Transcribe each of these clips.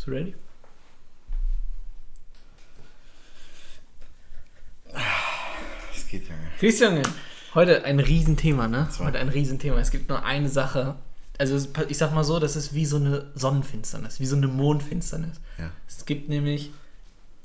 Bist du ready? Das geht ja. Christian, heute ein Riesenthema, ne? Zwei. Heute ein Riesenthema. Es gibt nur eine Sache. Also es- ich sag mal so, das ist wie so eine Sonnenfinsternis, wie so eine Mondfinsternis. Ja. Es gibt nämlich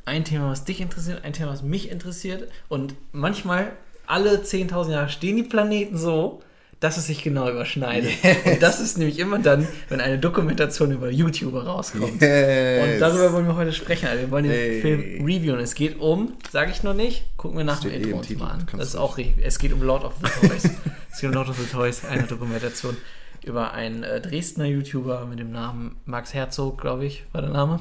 ein Thema, was dich interessiert, ein Thema, was mich interessiert. Und manchmal, alle 10.000 Jahre, stehen die Planeten so, dass es sich genau überschneidet. Und das ist nämlich immer dann, wenn eine Dokumentation über YouTuber rauskommt. Yes. Und darüber wollen wir heute sprechen. Also wir wollen den Hey. Film reviewen. Es geht um, sage ich noch nicht, gucken wir nach dem eh Intro Titel, mal an. Das ist auch richtig. Es geht um Lord of the Toys. es geht um Lord of the Toys, eine Dokumentation über einen äh, Dresdner YouTuber mit dem Namen Max Herzog, glaube ich, war der Name.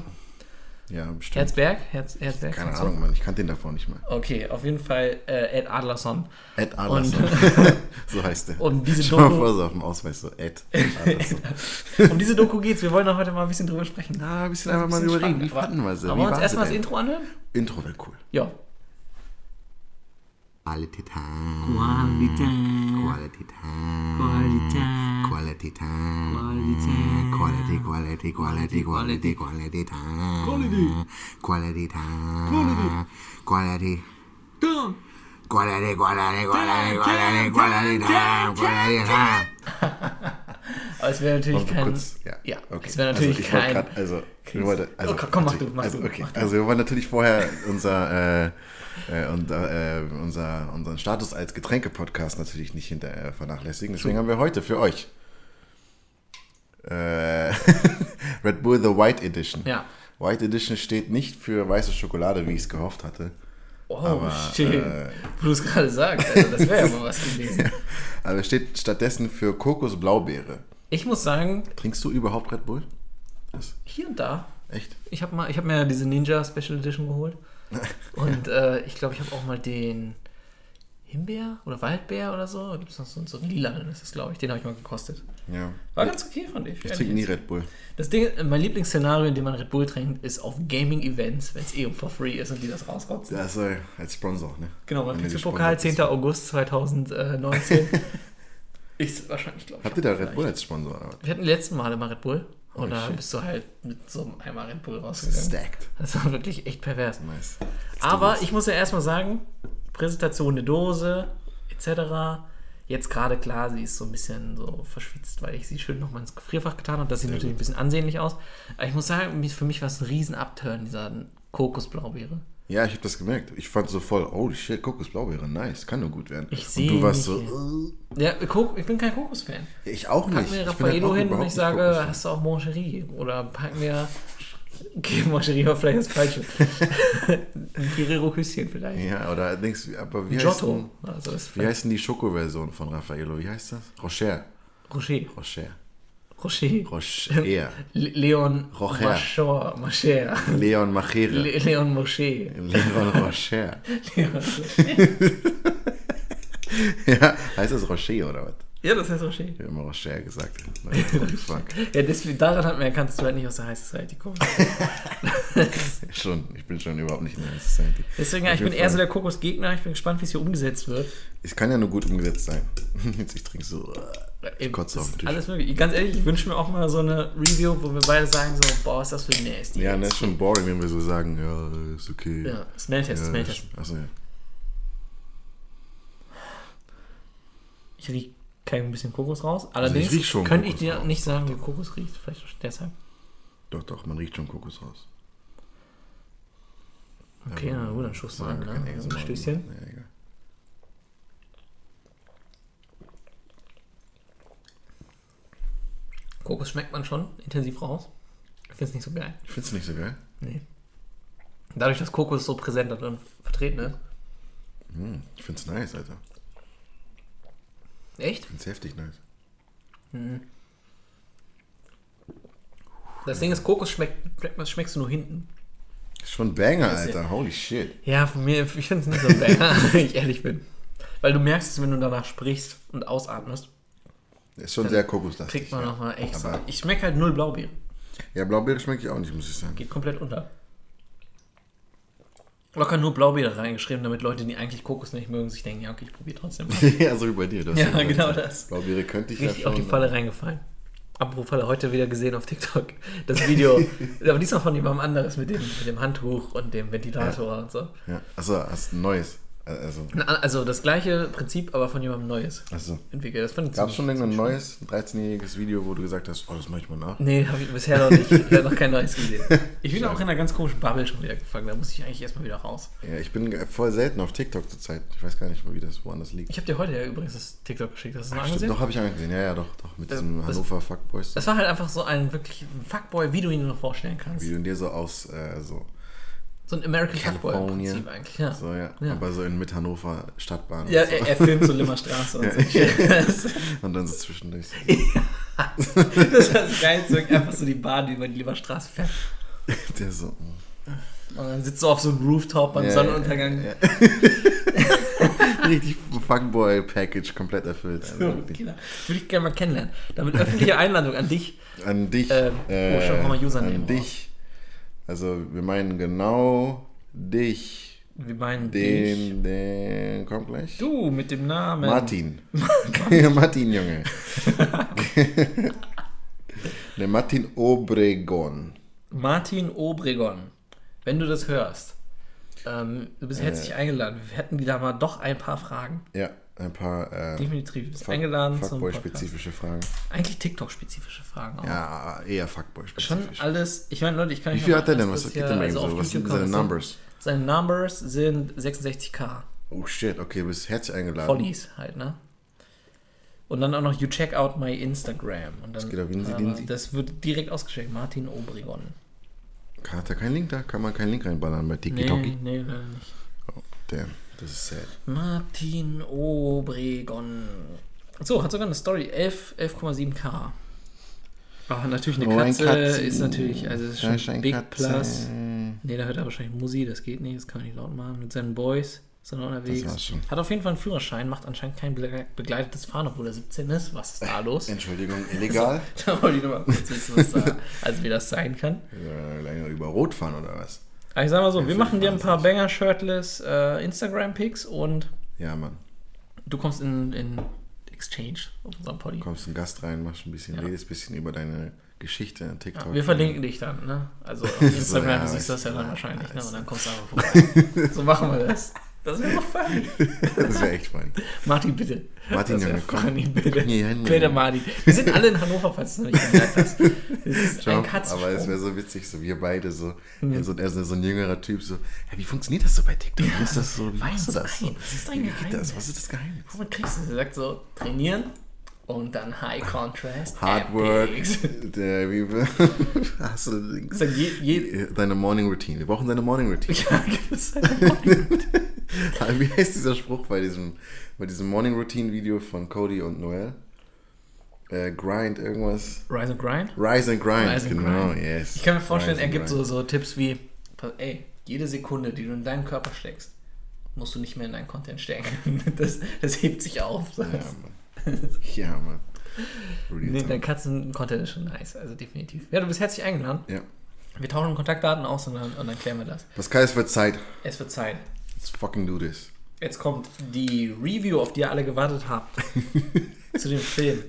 Ja, bestimmt. Herzberg? Herz, Herzberg? Keine Herzog? Ahnung, Mann. Ich kannte den davor nicht mal. Okay, auf jeden Fall äh, Ed Adlerson. Ed Adlerson. so heißt der. Und diese Schau mal Doku- vor, so auf dem Ausweis so Ed Adlerson. Um diese Doku geht's. Wir wollen auch heute mal ein bisschen drüber sprechen. Na, ein bisschen einfach mal Bisschen drüber reden. Wie fanden wir sie? Aber wollen wir uns erstmal das? Intro anhören? Intro wäre cool. Ja. Quality Time. Quality Quality Time. Quality Time. Quality, quality, quality, quality, quality time. Quality. Quality time. Quality. Quality, quality, quality, quality, quality time. Quality time. Aber es wäre natürlich kein. kurz, ja. ja, okay. es wäre natürlich also kein. grad, also, wir wollte, also, Oh, komm, mach du, mach also, du, okay. Also wir wollen natürlich vorher unser, äh, äh, unser, äh, unser, unseren Status als Getränke-Podcast natürlich nicht hinter äh, vernachlässigen. Deswegen haben wir heute für euch äh, Red Bull The White Edition. Ja. White Edition steht nicht für weiße Schokolade, wie ich es gehofft hatte. Oh, Aber, shit. äh, Wo du es gerade sagst, also das wäre ja mal was gewesen. Aber es steht stattdessen für Kokos-Blaubeere. Ich muss sagen, Trinkst du überhaupt Red Bull? Das, hier und da. echt? Ich habe habe mir diese Ninja Special Edition geholt. Und äh, ich glaube, ich habe auch mal den Himbeer oder Waldbeer oder so. Da gibt es noch so, so einen lilanen, das ist glaube ich. Den habe ich mal gekostet. Ja. War ganz okay, fand ich. Ich trinke nie Red Bull. Das Ding, mein Lieblingsszenario, in dem man Red Bull trinkt, ist auf Gaming-Events, wenn es eh for free ist und die das rauskotzen. Ja, so als Sponsor, ne? Genau, Pixel-Pokal, gesponsert 10. August 2019. ist wahrscheinlich, glaube ich. Habt ihr da Red Bull als Sponsor? Oder? Wir hatten die letzten mal Red Bull. Und Oh, da shit. bist du halt mit so einem Eimer Red Bull rausgegangen. Stacked. Das war wirklich echt pervers. Nice. Aber ich muss ja erstmal sagen, Präsentation der Dose, etc. Jetzt gerade klar, sie ist so ein bisschen so verschwitzt, weil ich sie schön nochmal ins Gefrierfach getan habe. Das sieht natürlich ein bisschen ansehnlich aus. Aber ich muss sagen, für mich war es ein riesen Upturn, dieser Kokosblaubeere. Ja, ich habe das gemerkt. Ich fand so voll, oh shit, Kokosblaubeere, nice, kann nur gut werden. Ich Und sehe du warst nicht, so, Ja, Kok- ich bin kein Kokos-Fan. äh, ich auch Pack nicht. mir Ich bin halt Raffaello hin und ich sage, hast du auch Moncherie? Oder pack mir. Okay, war vielleicht das Falsche. ein Ferrero-Küsschen vielleicht. Ja, oder denkst du, aber wie heißt, Giotto. denn, Also wie heißt denn die Schokoversion von Raffaello? Wie heißt das? Rocher. Rocher. Rocher. Rocher. Rocher. Le- Leon Rocher. Macher. Leon Machere. Le Leon Mosche. Leon Rocher. Leon Mosche. ja, heißt das Rocher oder was? Ja, das heißt Rocher. Ich habe immer Rocher gesagt. Ja, deswegen, daran hat man erkannt, dass du halt nicht aus der High Society kommst. Schon, ich bin schon überhaupt nicht in der Society. Deswegen, ja, ich bin eher so der Kokosgegner. Ich bin gespannt, wie es hier umgesetzt wird. Es kann ja nur gut umgesetzt sein. Jetzt ich trinke so. Ey, kotze das auf den Tisch. Alles möglich. Ganz ehrlich, ich wünsche mir auch mal so eine Review, wo wir beide sagen so, boah, ist das für nasty. Ja, ne, ist schon boring, wenn wir so sagen, ja, ist okay. Ja, Smelltest, Ja, Smelltest. Achso, ja. Ich rieche kein bisschen Kokos raus. Allerdings riech schon könnte ich dir raus. nicht sagen, wie Kokos riecht. Vielleicht deshalb. Doch, doch, man riecht schon Kokos raus. Okay, na gut, dann schuss du an. Ne? ASMR. Ein Stößchen. Ja, egal. Kokos schmeckt man schon intensiv raus. Ich finde es nicht so geil. Ich find's nicht so geil. Nee. Dadurch, dass Kokos so präsent drin vertreten ist. Hm, ich find's nice, Alter. Echt? Ich find's heftig nice. Das Ding ist, Kokos schmeckt, schmeckt, schmeckst du nur hinten. Ist schon ein Banger, Das Alter. Holy shit. Ja, von mir, ich finde es nicht so ein Banger, wenn ich ehrlich bin. Weil du merkst es, wenn du danach sprichst und ausatmest, Ist schon sehr kokoslastig. kriegt man ja. nochmal echt. Aber- Ich schmecke halt null Blaubeere. Ja, Blaubeere schmecke ich auch nicht, muss ich sagen. Geht komplett unter. Locker nur Blaubeere reingeschrieben, damit Leute, die eigentlich Kokos nicht mögen, sich denken, ja, okay, ich probiere trotzdem mal. ja, so wie bei dir. Das Ja, genau das. Blaubeere könnte ich Richtig ja auf schon. die Falle reingefallen. Apropos Falle, heute wieder gesehen auf TikTok das Video, aber diesmal von jemandem anderes mit dem, mit dem Handtuch und dem Ventilator und so. Ja. Achso, hast ein neues. Also, Na, Also das gleiche Prinzip, aber von jemandem Neues achso. entwickelt. Das fand ich Gab es schon irgendein neues 13-jähriges Video, wo du gesagt hast, oh, das mach ich mal nach? Nee, habe ich bisher noch nicht. Ich habe noch kein neues gesehen. Ich bin auch in einer ganz komischen Bubble schon wieder gefangen. Da muss ich eigentlich erstmal wieder raus. Ja, ich bin voll selten auf TikTok zurzeit. Ich weiß gar nicht, wie das woanders liegt. Ich habe dir heute ja übrigens das TikTok geschickt. Hast du es Stimmt, angesehen? doch, habe ich angesehen. Ja, ja, doch, doch. Mit Das- diesem das- Hannover Fuckboys. Das war halt einfach so ein wirklich Fuckboy, wie du ihn dir noch vorstellen kannst. Wie du dir so aus, äh, so, So ein American. Fuckboy-Prinzip eigentlich. Ja. so, ja. Ja. Aber so in mit Hannover Stadtbahn. Ja, so. er, er filmt so Limmerstraße und so. Und dann so zwischendurch. So. das ist das Geilste, einfach so die Bahn, die über die Limmerstraße fährt. Der so. mm. Und dann sitzt du auf so einem Rooftop beim Sonnenuntergang. Richtig Fuckboy-Package komplett erfüllt. Also. Genau. Würde ich gerne mal kennenlernen. Damit öffentliche Einladung an dich. An dich. Ähm, oh, schon haben wir Username An dich. Also, wir meinen genau dich. Wir meinen dich. Den, den, kommt gleich. Du mit dem Namen. Martin. Martin, Junge. Der Martin Obregon. Martin Obregon. Wenn du das hörst, ähm, du bist herzlich eingeladen. Wir hätten wieder mal doch ein paar Fragen. Ja, ein paar äh, Definitiv. Fuck- eingeladen. Fuckboy-spezifische Fragen. Eigentlich TikTok-spezifische Fragen auch. Ja, eher Schon Fuckboy-spezifisch. alles, ich meine, Leute, ich kann Wie viel hat er mal denn? Was gibt er mir also so? Was sind seine Numbers? Seine Numbers sind 66k. Oh shit, okay, du bist herzlich eingeladen. Follies halt, ne? Und dann auch noch You Check Out My Instagram. Und dann, geht auf Insi äh, Dinsi. das wird direkt ausgeschickt. Martin Obregon. Hat er keinen Link da? Kann man keinen Link reinballern bei Nee, TikTok? nee, leider nicht. Oh, damn, das ist sad. Martin Obregon. So, hat sogar eine Story. 11 11,7k. Aber natürlich eine Oh, ein Katze Katzen. ist natürlich, also ist schon ein Big Katze. Plus. Nee, da hört er wahrscheinlich Musi, das geht nicht, das kann man nicht laut machen. Mit seinen Boys ist er noch unterwegs. Hat auf jeden Fall einen Führerschein, macht anscheinend kein begle- begleitetes Fahren, obwohl er 17 ist. Was ist da los? Entschuldigung, illegal? Da wollte ich nur mal kurz wissen, was da, also wie das sein kann. Äh, länger über Rot fahren oder was? Aber ich sag mal so, wir machen dir ein paar wahnsinnig. Banger-Shirtless äh, Instagram-Pics und Ja, Mann. du kommst in, in Exchange auf unserem Poddy. Kommst einen Gast rein, machst ein bisschen, Ja. redest ein bisschen über deine Geschichte an TikTok. Wir verlinken dich dann, ne? Also auf Instagram ja, du siehst weiß das ja dann wahrscheinlich, ne? Und dann kommst du einfach vorbei. so machen wir das. Das wäre doch funny. Das wäre echt funny. Martin, bitte. Martin, das Junge, komm. funny, bitte. Komm hier hin, Bitte. Martin. Wir sind alle in Hannover, falls du noch nicht gemerkt hast. Das ist Schau, ein aber es Katzensprung. wäre so witzig, so wir beide so, Mhm. ja, so, er ist so ein jüngerer Typ, so, ja, wie funktioniert das so bei TikTok? Wie ist das so? Machst du das? So? das ist dein Wie geht das? Geheimnis. Was ist das Geheimnis? Womit kriegst du das? Er sagt so, trainieren und dann High Contrast. Hard Work, der, wie, hast du Links? Ist je, je, Deine Morning Routine. Wir brauchen deine Morning Routine. ja, gibt es eine Wie heißt dieser Spruch bei diesem, bei diesem Morning Routine Video von Cody und Noel? Äh, grind irgendwas. Rise and Grind? Rise and Grind, Rise and genau, Grind. yes. Ich kann mir vorstellen, er gibt so, so Tipps wie, ey, jede Sekunde, die du in deinen Körper steckst, musst du nicht mehr in deinen Content stecken. Das, das hebt sich auf. Ja, Mann. Ja, Mann. Nee, dein Katzen-Content ist schon nice, also definitiv. Ja, du bist herzlich eingeladen. Ja. Wir tauschen Kontaktdaten aus und dann, und dann klären wir das. Pascal, es wird Zeit. Es wird Zeit. Let's fucking do this. Jetzt kommt die Review, auf die ihr alle gewartet habt. zu dem Film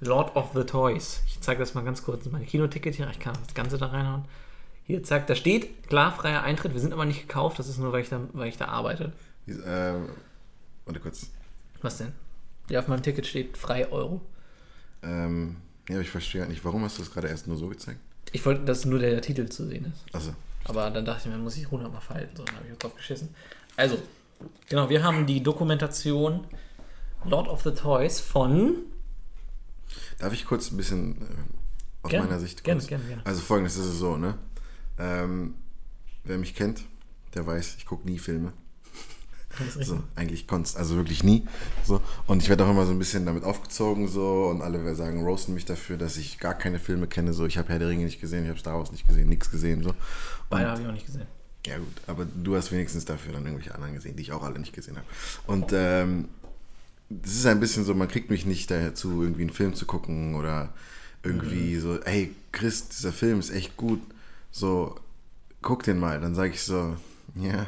Lord of the Toys. Ich zeige das mal ganz kurz. Mein Kinoticket hier. Ich kann das Ganze da reinhauen. Hier zeigt, da steht klar freier Eintritt. Wir sind aber nicht gekauft. Das ist nur, weil ich da, weil ich da arbeite. Äh, warte kurz. Was denn? Ja, auf meinem Ticket steht frei Euro. Ähm, ja, aber ich verstehe halt nicht, warum hast du das gerade erst nur so gezeigt? Ich wollte, dass nur der Titel zu sehen ist. Also, Aber dann dachte ich mir, muss ich 100 Mal verhalten. So, dann habe ich drauf geschissen. Also, genau, wir haben die Dokumentation Lord of the Toys von. darf ich kurz ein bisschen äh, aus Gerne, meiner Sicht gerne, kurz? gerne, gerne. Also folgendes ist es so, ne? Ähm, wer mich kennt, der weiß, ich gucke nie Filme. So, eigentlich konst, also wirklich nie. So. Und ich werde auch immer so ein bisschen damit aufgezogen so und alle sagen, roasten mich dafür, dass ich gar keine Filme kenne. So, ich habe Herr der Ringe nicht gesehen, ich habe Star Wars nicht gesehen, nichts gesehen. So. Beide habe ich auch nicht gesehen. Ja gut, aber du hast wenigstens dafür dann irgendwelche anderen gesehen, die ich auch alle nicht gesehen habe. Und ähm, das ist ein bisschen so, man kriegt mich nicht dazu, irgendwie einen Film zu gucken oder irgendwie so, ey Chris, dieser Film ist echt gut, so, guck den mal. Dann sage ich so, ja,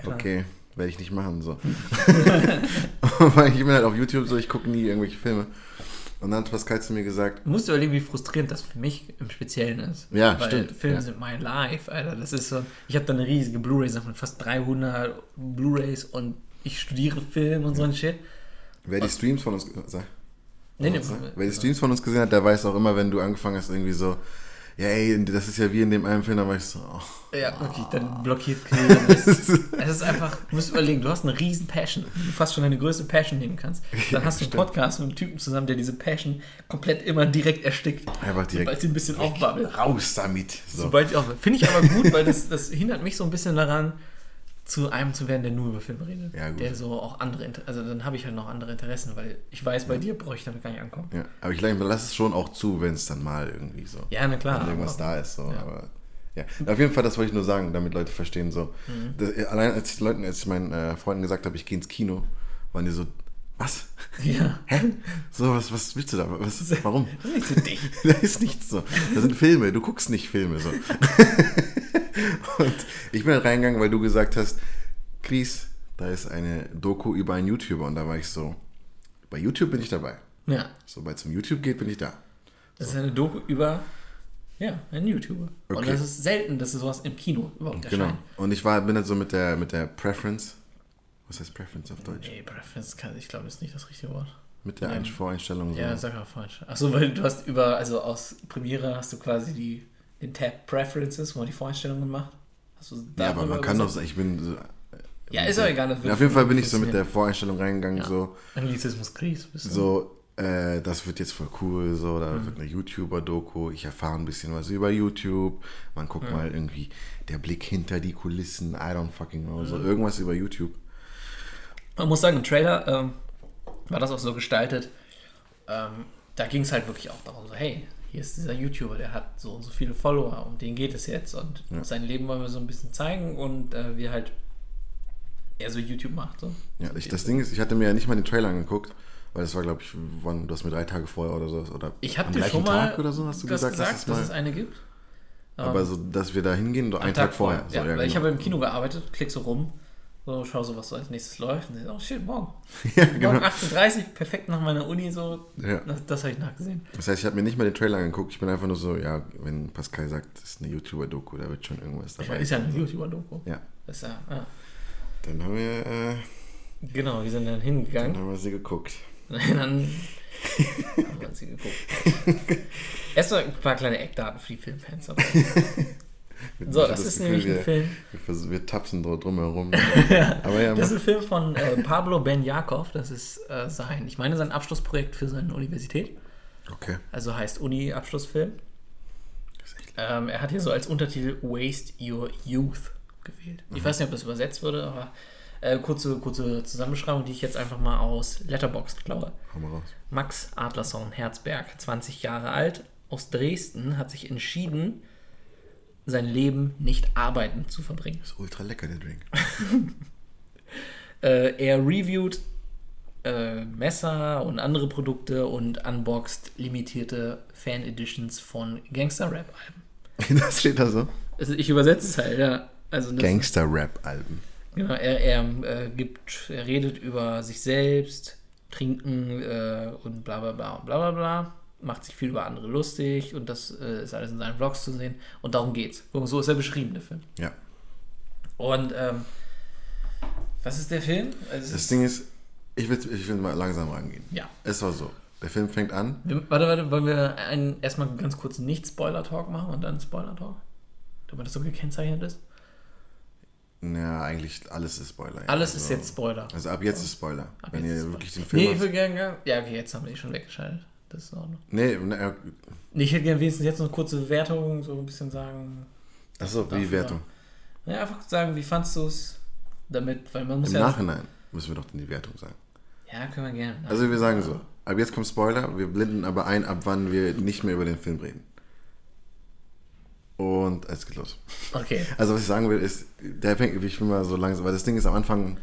klar. okay, werde ich nicht machen, so. Weil ich bin halt auf YouTube so, ich gucke nie irgendwelche Filme. Und dann hat Pascal zu mir gesagt, Du musst überlegen, wie frustrierend das für mich im Speziellen ist. Ja, Weil stimmt, Filme ja. sind my life, Alter. Das ist so. Ich habe da eine riesige Blu-ray-Sache mit fast 300 Blu-rays und ich studiere Film und so ein Shit. wer die Streams von uns... Sag, Nee, nee, wer die Streams von uns gesehen hat, der weiß auch immer, wenn du angefangen hast, irgendwie so, ja ey, das ist ja wie in dem einen Film, da war ich so, oh. Ja, wirklich, dann blockiert Kill. Es ist einfach, du musst überlegen, du hast eine riesen Passion, du fast schon deine größte Passion nehmen kannst. Dann hast du einen stimmt. Podcast mit einem Typen zusammen, der diese Passion komplett immer direkt erstickt. Einfach direkt. Sobald sie ein bisschen aufbabbelt. raus damit. So. Sobald ich auch. Finde ich aber gut, weil das, das hindert mich so ein bisschen daran, zu einem zu werden, der nur über Filme redet. Ja. Der so auch andere, Inter also dann habe ich halt noch andere Interessen, weil ich weiß, bei dir bräuchte ich damit gar nicht ankommen. Ja, aber ich glaube, lass es schon auch zu, wenn es dann mal irgendwie so, Ja, na klar. wenn irgendwas da ist. So. ja. Aber, ja. Auf jeden Fall, das wollte ich nur sagen, damit Leute verstehen. So. Mhm. Das, äh, allein als ich Leuten, als ich meinen äh, Freunden gesagt habe, ich gehe ins Kino, waren die so, was? Ja. Hä? So, was, was willst du da? Was, warum? Das ist nicht für dich. da ist nichts so. Das sind Filme, du guckst nicht Filme so. Und ich bin halt reingegangen, weil du gesagt hast, Chris, da ist eine Doku über einen YouTuber und da war ich so, bei YouTube bin ich dabei. Ja. Sobald es um YouTube geht, bin ich da. Das ist eine Doku über ja, einen YouTuber. Und Okay. das ist selten, dass sowas im Kino überhaupt Genau. erscheint. Und ich war, bin halt so mit der, mit der Preference. Was heißt Preference auf Deutsch? Nee, Preference kann, ich glaube, ist nicht das richtige Wort. Mit der Ja. Voreinstellung. So. Ja, sag mal falsch. Achso, weil du hast über, also aus Premiere hast du quasi die, den Tab Preferences, wo man die Voreinstellung gemacht. Hast du ja, aber man kann doch, übersetzt? sagen, ich bin so. Ja, ist auch egal. Ja, auf jeden Fall bin ich so mit der Voreinstellung reingegangen, Ja. so, Anglizismus du. so, äh, das wird jetzt voll cool, so, da Mhm. wird eine YouTuber-Doku, ich erfahre ein bisschen was über YouTube, man guckt Mhm. mal irgendwie der Blick hinter die Kulissen, I don't fucking know, Mhm. so irgendwas über YouTube. Man muss sagen, im Trailer ähm, war das auch so gestaltet. Ähm, da ging es halt wirklich auch darum, so, hey, hier ist dieser YouTuber, der hat so und so viele Follower, um den geht es jetzt. Und Ja. sein Leben wollen wir so ein bisschen zeigen und äh, wie halt er so YouTube macht. So. Ja, ich, das Ding ist, ich hatte mir ja nicht mal den Trailer angeguckt, weil das war, glaube ich, wann, du hast mir drei Tage vorher oder so, oder Ich habe dir schon mal Tag oder so, hast du das gesagt, gesagt, dass es dass es eine gibt. aber so, dass wir da hingehen, einen Tag, vorher. So, ja, weil ich genau. habe im Kino gearbeitet, klick so rum, so schau so, was so als nächstes läuft. Und dann, oh shit, morgen. ja, genau. Morgen 18.30 Uhr, perfekt nach meiner Uni, so. Ja. Das, das habe ich nachgesehen. Das heißt, ich habe mir nicht mal den Trailer angeguckt, ich bin einfach nur so, ja, wenn Pascal sagt, das ist eine YouTuber-Doku, da wird schon irgendwas dabei. ist ja ein YouTuber-Doku. Ja, Das ist ja, ja. dann haben wir, äh, Genau, wir sind dann dann hingegangen. haben wir sie geguckt. dann haben wir sie geguckt. Erstmal ein paar kleine Eckdaten für die Filmfans. So, hab das ist Gefühl, nämlich ein wir, Film. Wir, wir tapsen drum drumherum. Aber ja, Das ist ein Film von äh, Pablo Ben Jakov. Das ist äh, sein, ich meine, sein Abschlussprojekt für seine Universität. okay. Also heißt Uni-Abschlussfilm. Das Ähm, er hat hier so als Untertitel Waste Your Youth gewählt. Mhm. Ich weiß nicht, ob das übersetzt wurde, aber äh, kurze, kurze Zusammenbeschreibung, die ich jetzt einfach mal aus Letterboxd klaue. Max Adlerson Herzberg, 20 Jahre alt, aus Dresden, hat sich entschieden, sein Leben nicht arbeiten zu verbringen. Ist ultra lecker, der Drink. Äh, er reviewt äh, Messer und andere Produkte und unboxt limitierte Fan-Editions von Gangster-Rap-Alben. Das steht da so. Also ich übersetze es halt, ja. Also das, Gangster-Rap-Alben. Genau, er, er äh, gibt, er redet über sich selbst, Trinken äh, und bla bla bla und bla bla bla. Macht sich viel über andere lustig und das äh, ist alles in seinen Vlogs zu sehen. Und darum geht's. So ist er beschrieben, der Film. Ja. Und ähm, was ist der Film? Also, Das Ding ist, ich will, ich will mal langsam rangehen. ja. Es war so. Der Film fängt an. Wir, warte, warte, wollen wir einen, erstmal ganz kurz Nicht-Spoiler-Talk machen und dann Spoiler-Talk? Damit das so gekennzeichnet ist? Ja, eigentlich alles ist Spoiler. ja. Alles also, ist jetzt Spoiler. Also ab jetzt ist Spoiler. Ab Wenn jetzt ihr wirklich den. Film Nee, ich will gerne. Ja, okay, jetzt haben wir die schon weggeschaltet. Das ist in Ordnung. Nee, ne, ich hätte gerne wenigstens jetzt noch eine kurze Wertung, so ein bisschen sagen. achso, die Wertung. Ja, einfach sagen, wie fandst du es damit, weil man muss Im ja. Nachhinein müssen wir doch dann die Wertung sagen. Ja, können wir gerne. Also wir sagen so, ab jetzt kommt Spoiler, wir blenden aber ein, ab wann wir nicht mehr über den Film reden. Und es geht los. Okay. Also was ich sagen will, ist, der fängt, ich will mal so langsam, weil das Ding ist am Anfang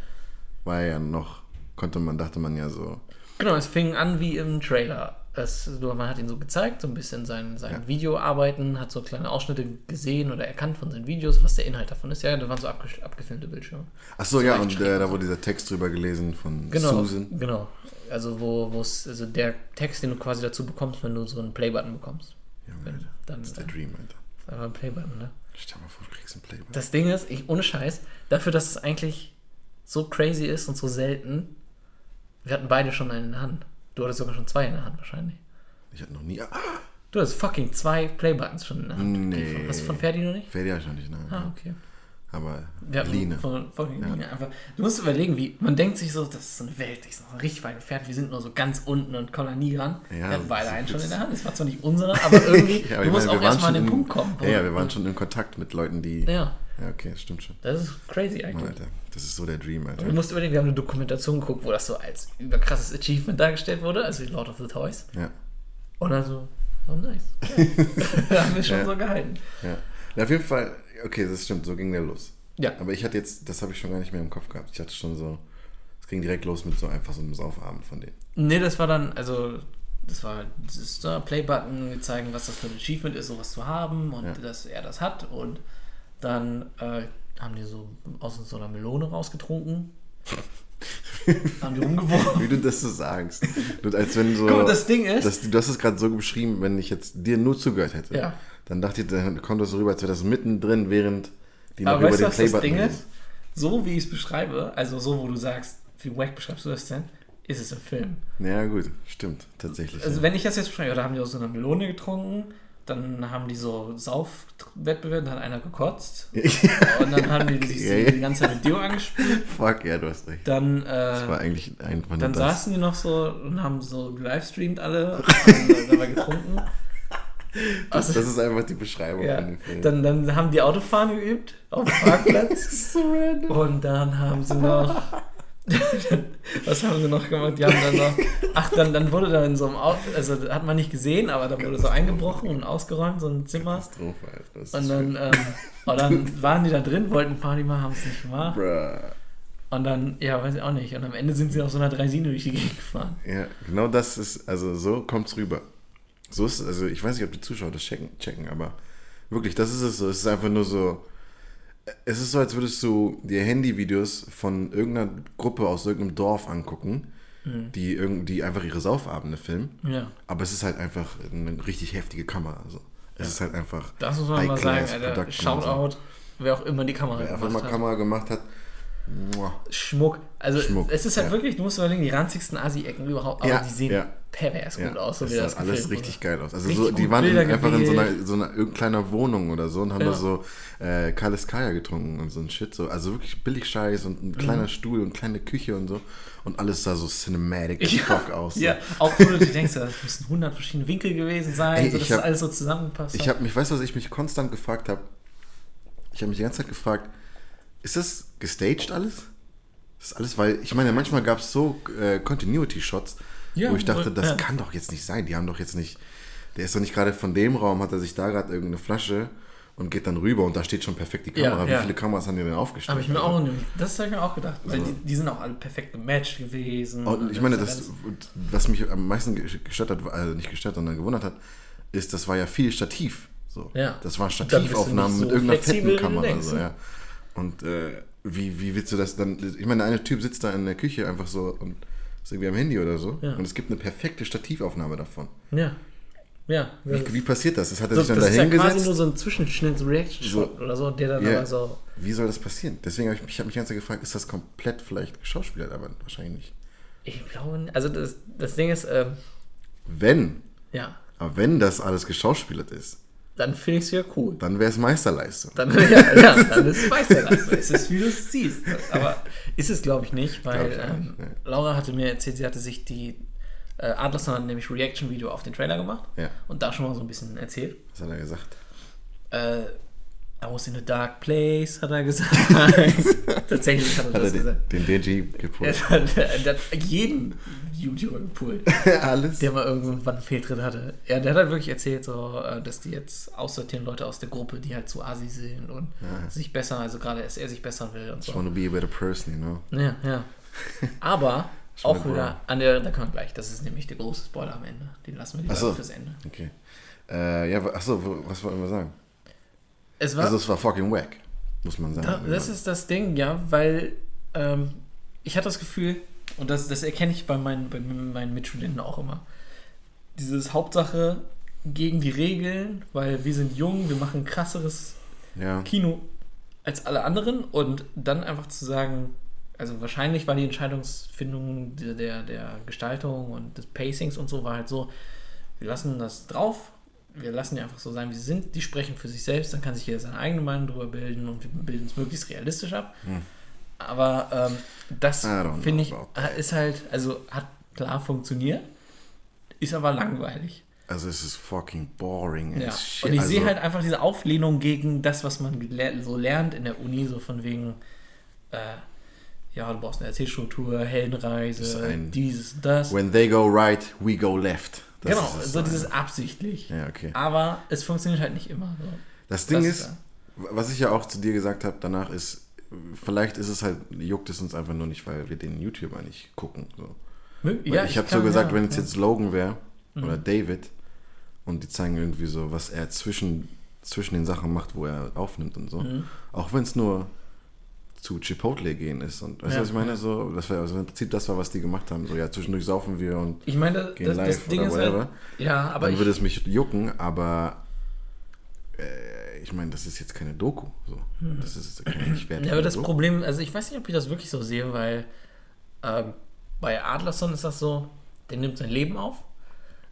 war ja noch, konnte man, dachte man ja so, Genau, es fing an wie im Trailer. Es, man hat ihn so gezeigt, so ein bisschen sein, sein Ja. Videoarbeiten, hat so kleine Ausschnitte gesehen oder erkannt von seinen Videos, was der Inhalt davon ist. Ja, das waren so abge abgefilmte Bildschirme. Ach so, ja, leicht und äh, da so. wurde dieser Text drüber gelesen von Genau, Susan. genau. Also wo es, also der Text, den du quasi dazu bekommst, wenn du so einen Playbutton bekommst. Ja, Wenn, dann das ist der Dream, Alter. ist einfach ein Playbutton, ne? Stell mal vor, du kriegst einen Playboy. Das Ding ist, ich, ohne Scheiß, dafür, dass es eigentlich so crazy ist und so selten, wir hatten beide schon einen in der Hand. Du hattest sogar schon zwei in der Hand wahrscheinlich. Ich hatte noch nie. Ah, Du hast fucking zwei Playbuttons schon in der Hand. Nee. Die- Hast du von Ferdi noch nicht? Ferdi hatte ich noch nicht, nein. Ah, okay. Aber hatten Line. Von, fucking Ja. Line einfach. Du musst überlegen, wie, man denkt sich so, das ist so eine Welt, die ist noch richtig weit entfernt, wir sind nur so ganz unten und kommen da nie ran. Ja, wir hatten beide einen schon in der Hand. Das war zwar nicht unsere, aber irgendwie, Ja, aber du musst meine, auch erstmal an den in- Punkt kommen. Ja, ja, wir waren schon in Kontakt mit Leuten, die. Ja, Ja, okay, das stimmt schon. das ist crazy Mann, eigentlich. Alter, das ist so der Dream, Alter. Du musst überlegen, wir haben eine Dokumentation geguckt, wo das so als überkrasses Achievement dargestellt wurde, also Lord of the Toys. Ja, Und dann so, oh nice. Ja. haben wir schon Ja. so gehalten. ja. Na, auf jeden Fall, okay, das stimmt, so ging der los. Ja. Aber ich hatte jetzt, das habe ich schon gar nicht mehr im Kopf gehabt. Ich hatte schon so, es ging direkt los mit so einfach so einem Saufabend von denen. Nee, das war dann, also, das war das ist da Playbutton, wir zeigen, was das für ein Achievement ist, sowas zu haben und Ja. dass er das hat. Und dann äh, haben die so aus so einer Melone rausgetrunken. haben die rumgeworfen. Wie du das so sagst. Du, als wenn so. Guck mal, das Ding ist- Das, du hast es gerade so beschrieben, wenn ich jetzt dir nur zugehört hätte. Ja. Dann dachte ich, dann kommt das so rüber, als wäre das mittendrin, während die noch Aber über weißt du, den was das Playbutton Ding reden. ist? So wie ich es beschreibe, also so, wo du sagst, wie wack beschreibst du das denn, ist es im Film. Ja, gut, stimmt, tatsächlich. Also ja. wenn ich das jetzt beschreibe, da haben die aus so einer Melone getrunken, dann haben die so Saufwettbewerb, dann hat einer gekotzt und dann haben die sich Okay. die ganze Zeit mit Dio angespielt. Fuck, ja, du hast recht. Dann, Das war äh, eigentlich einfach dann das. saßen die noch so und haben so gelivestreamt alle und haben dabei getrunken. Das, Also, das ist einfach die Beschreibung ja, dann, dann haben die Autofahren geübt auf dem Parkplatz. so random. Und dann haben sie noch. Was haben sie noch gemacht? Die haben dann noch. Ach, dann, dann wurde da in so einem Auto. Also, hat man nicht gesehen, aber da wurde so eingebrochen und ausgeräumt, so ein Zimmer. Katastrophe, Alter. Und dann, ähm, und dann waren die da drin, wollten Party machen, haben es nicht gemacht. Bruh. Und dann, ja, weiß ich auch nicht. Und am Ende sind sie auf so einer Dreisine durch die Gegend gefahren. Ja, genau das ist, also so kommt's rüber. So ist, also ich weiß nicht, ob die Zuschauer das checken, checken, aber wirklich, das ist es so. Es ist einfach nur so, es ist so, als würdest du dir Handyvideos von irgendeiner Gruppe aus irgendeinem Dorf angucken, Mhm. die, irgend, die einfach ihre Saufabende filmen. Ja. Aber es ist halt einfach eine richtig heftige Kamera. Also. Es ist halt einfach. Das muss man mal sagen, Alter. Und so. Shoutout, wer auch immer die Kamera Wer gemacht hat. Kamera gemacht hat. Schmuck. Also Schmuck, es ist halt ja. wirklich, du musst überlegen, die ranzigsten Asi-Ecken überhaupt, aber Ja, die sehen ja. Pervers gut Ja, aus, so es wie sah das alles gefilmt richtig wurde. geil aus. Also so, die waren in, Bilder einfach in so gewählt. einer, so einer irgendeiner kleiner Wohnung oder so und haben Ja. da so äh, Kales Kaya getrunken und so ein Shit. So. Also wirklich billig Scheiß und ein Mhm. kleiner Stuhl und kleine Küche und so. Und alles sah so cinematic as fuck aus. So. Ja, auch wo du dir denkst, das müssen 100 verschiedene Winkel gewesen sein, Ey, so, dass das hab- alles so zusammengepasst Ich habe mich, weißt du, was ich mich konstant gefragt habe? Ich habe mich die ganze Zeit gefragt, ist das gestaged alles? Das ist alles, weil ich meine, manchmal gab es so äh, Continuity-Shots, Ja, wo ich dachte, das ja. kann doch jetzt nicht sein. Die haben doch jetzt nicht, der ist doch nicht gerade von dem Raum, hat er sich da gerade irgendeine Flasche und geht dann rüber und da steht schon perfekt die Kamera. ja. Wie viele Kameras haben die denn aufgestellt? Habe ich mir Also, auch nämlich, das habe ich mir auch gedacht, weil So. die, die sind auch alle perfekt gematcht gewesen. Und ich meine, das, was mich am meisten gestört hat, also nicht gestört, sondern gewundert hat, ist, das war ja viel Stativ. So. Ja. Das waren Stativaufnahmen nicht mit so irgendeiner fetten Kamera. denkst, so, ja. Und äh, wie, wie willst du das dann? Ich meine, der eine Typ sitzt da in der Küche einfach so und ist irgendwie am Handy oder so. Ja. Und es gibt eine perfekte Stativaufnahme davon. Ja. Ja. Wie, wie passiert das? Das hat er so, sich dann das da ist ja quasi nur so ein Zwischenschnitt, so ein Reaction-Shot oder so, der dann Ja. aber so. Wie soll das passieren? Deswegen habe ich, ich hab mich ganz gefragt, ist das komplett vielleicht geschauspielert, aber wahrscheinlich nicht. Ich glaube, nicht. also das, das Ding ist, ähm, Wenn, ja, aber wenn das alles geschauspielert ist, dann finde ich es ja cool. dann wäre es Meisterleistung. Dann, ja, ja, dann ist es Meisterleistung. Es ist, wie du es siehst. Aber ist es, glaube ich, nicht, weil ich ähm, nicht, nee. Laura hatte mir erzählt, sie hatte sich die äh, Adlerson hat nämlich Reaction-Video auf den Trailer gemacht Ja. und da schon mal so ein bisschen erzählt. Was hat er gesagt? Äh, I was in a dark place, hat er gesagt. Tatsächlich hat er Hat er das den, gesagt. den DJ Er gepult? hat, er hat jeden YouTuber gepult, alles? der mal irgendwann einen Fehltritt hatte. Ja, der hat halt wirklich erzählt, so, äh, dass die jetzt aussortieren Leute aus der Gruppe, die halt zu Asi sind und sich besser, also gerade dass er sich bessern will und I so. want to be a better person, you know? Ja, ja. Aber auch wieder an der, da können wir gleich, das ist nämlich der große Spoiler am Ende. Den lassen wir lieber so. fürs Ende. Okay. Äh, ja, achso, was wollen wir sagen? Es war, Also es war fucking wack, muss man sagen. da, das ist das Ding, ja, weil ähm, ich hatte das Gefühl, und das, das erkenne ich bei meinen, bei meinen Mitstudenten auch immer, dieses Hauptsache gegen die Regeln, weil wir sind jung, wir machen krasseres ja. Kino als alle anderen und dann einfach zu sagen, also wahrscheinlich war die Entscheidungsfindung der, der, der Gestaltung und des Pacings und so war halt so, wir lassen das drauf, wir lassen die einfach so sein, wie sie sind, die sprechen für sich selbst, dann kann sich jeder seine eigene Meinung darüber bilden und wir bilden es möglichst realistisch ab. Aber ähm, das finde ich ist halt, also hat klar funktioniert, ist aber langweilig. Also es ist fucking boring. Ja. Und ich also, sehe halt einfach diese Auflehnung gegen das, was man so lernt in der Uni, so von wegen, äh, ja, du brauchst eine Erzählstruktur, Heldenreise, dieses, das. When they go right, we go left. Das genau, so dieses absichtlich. Ja, okay. Aber es funktioniert halt nicht immer. So. Das Ding Das ist, ist was ich ja auch zu dir gesagt habe danach ist, vielleicht ist es halt, juckt es uns einfach nur nicht, weil wir den YouTuber nicht gucken. So. Mö- Weil ich habe so gesagt, ja, wenn es ja. Mhm. jetzt Logan wäre oder David und die zeigen irgendwie so, was er zwischen, zwischen den Sachen macht, wo er aufnimmt und so. Mhm. Auch wenn es nur zu Chipotle gehen ist und weißt du, Ja, was ich meine? So, das war also im Prinzip das war, was die gemacht haben. So, ja, zwischendurch saufen wir und Ich meine, gehen das, live das Ding oder ist whatever. halt, ja, aber dann ich, würde es mich jucken, aber äh, ich meine, das ist jetzt keine Doku. So. Das ist wert. Mhm. Ja, aber das Doku. Problem, also ich weiß nicht, ob ich das wirklich so sehe, weil ähm, bei Adlerson ist das so, der nimmt sein Leben auf,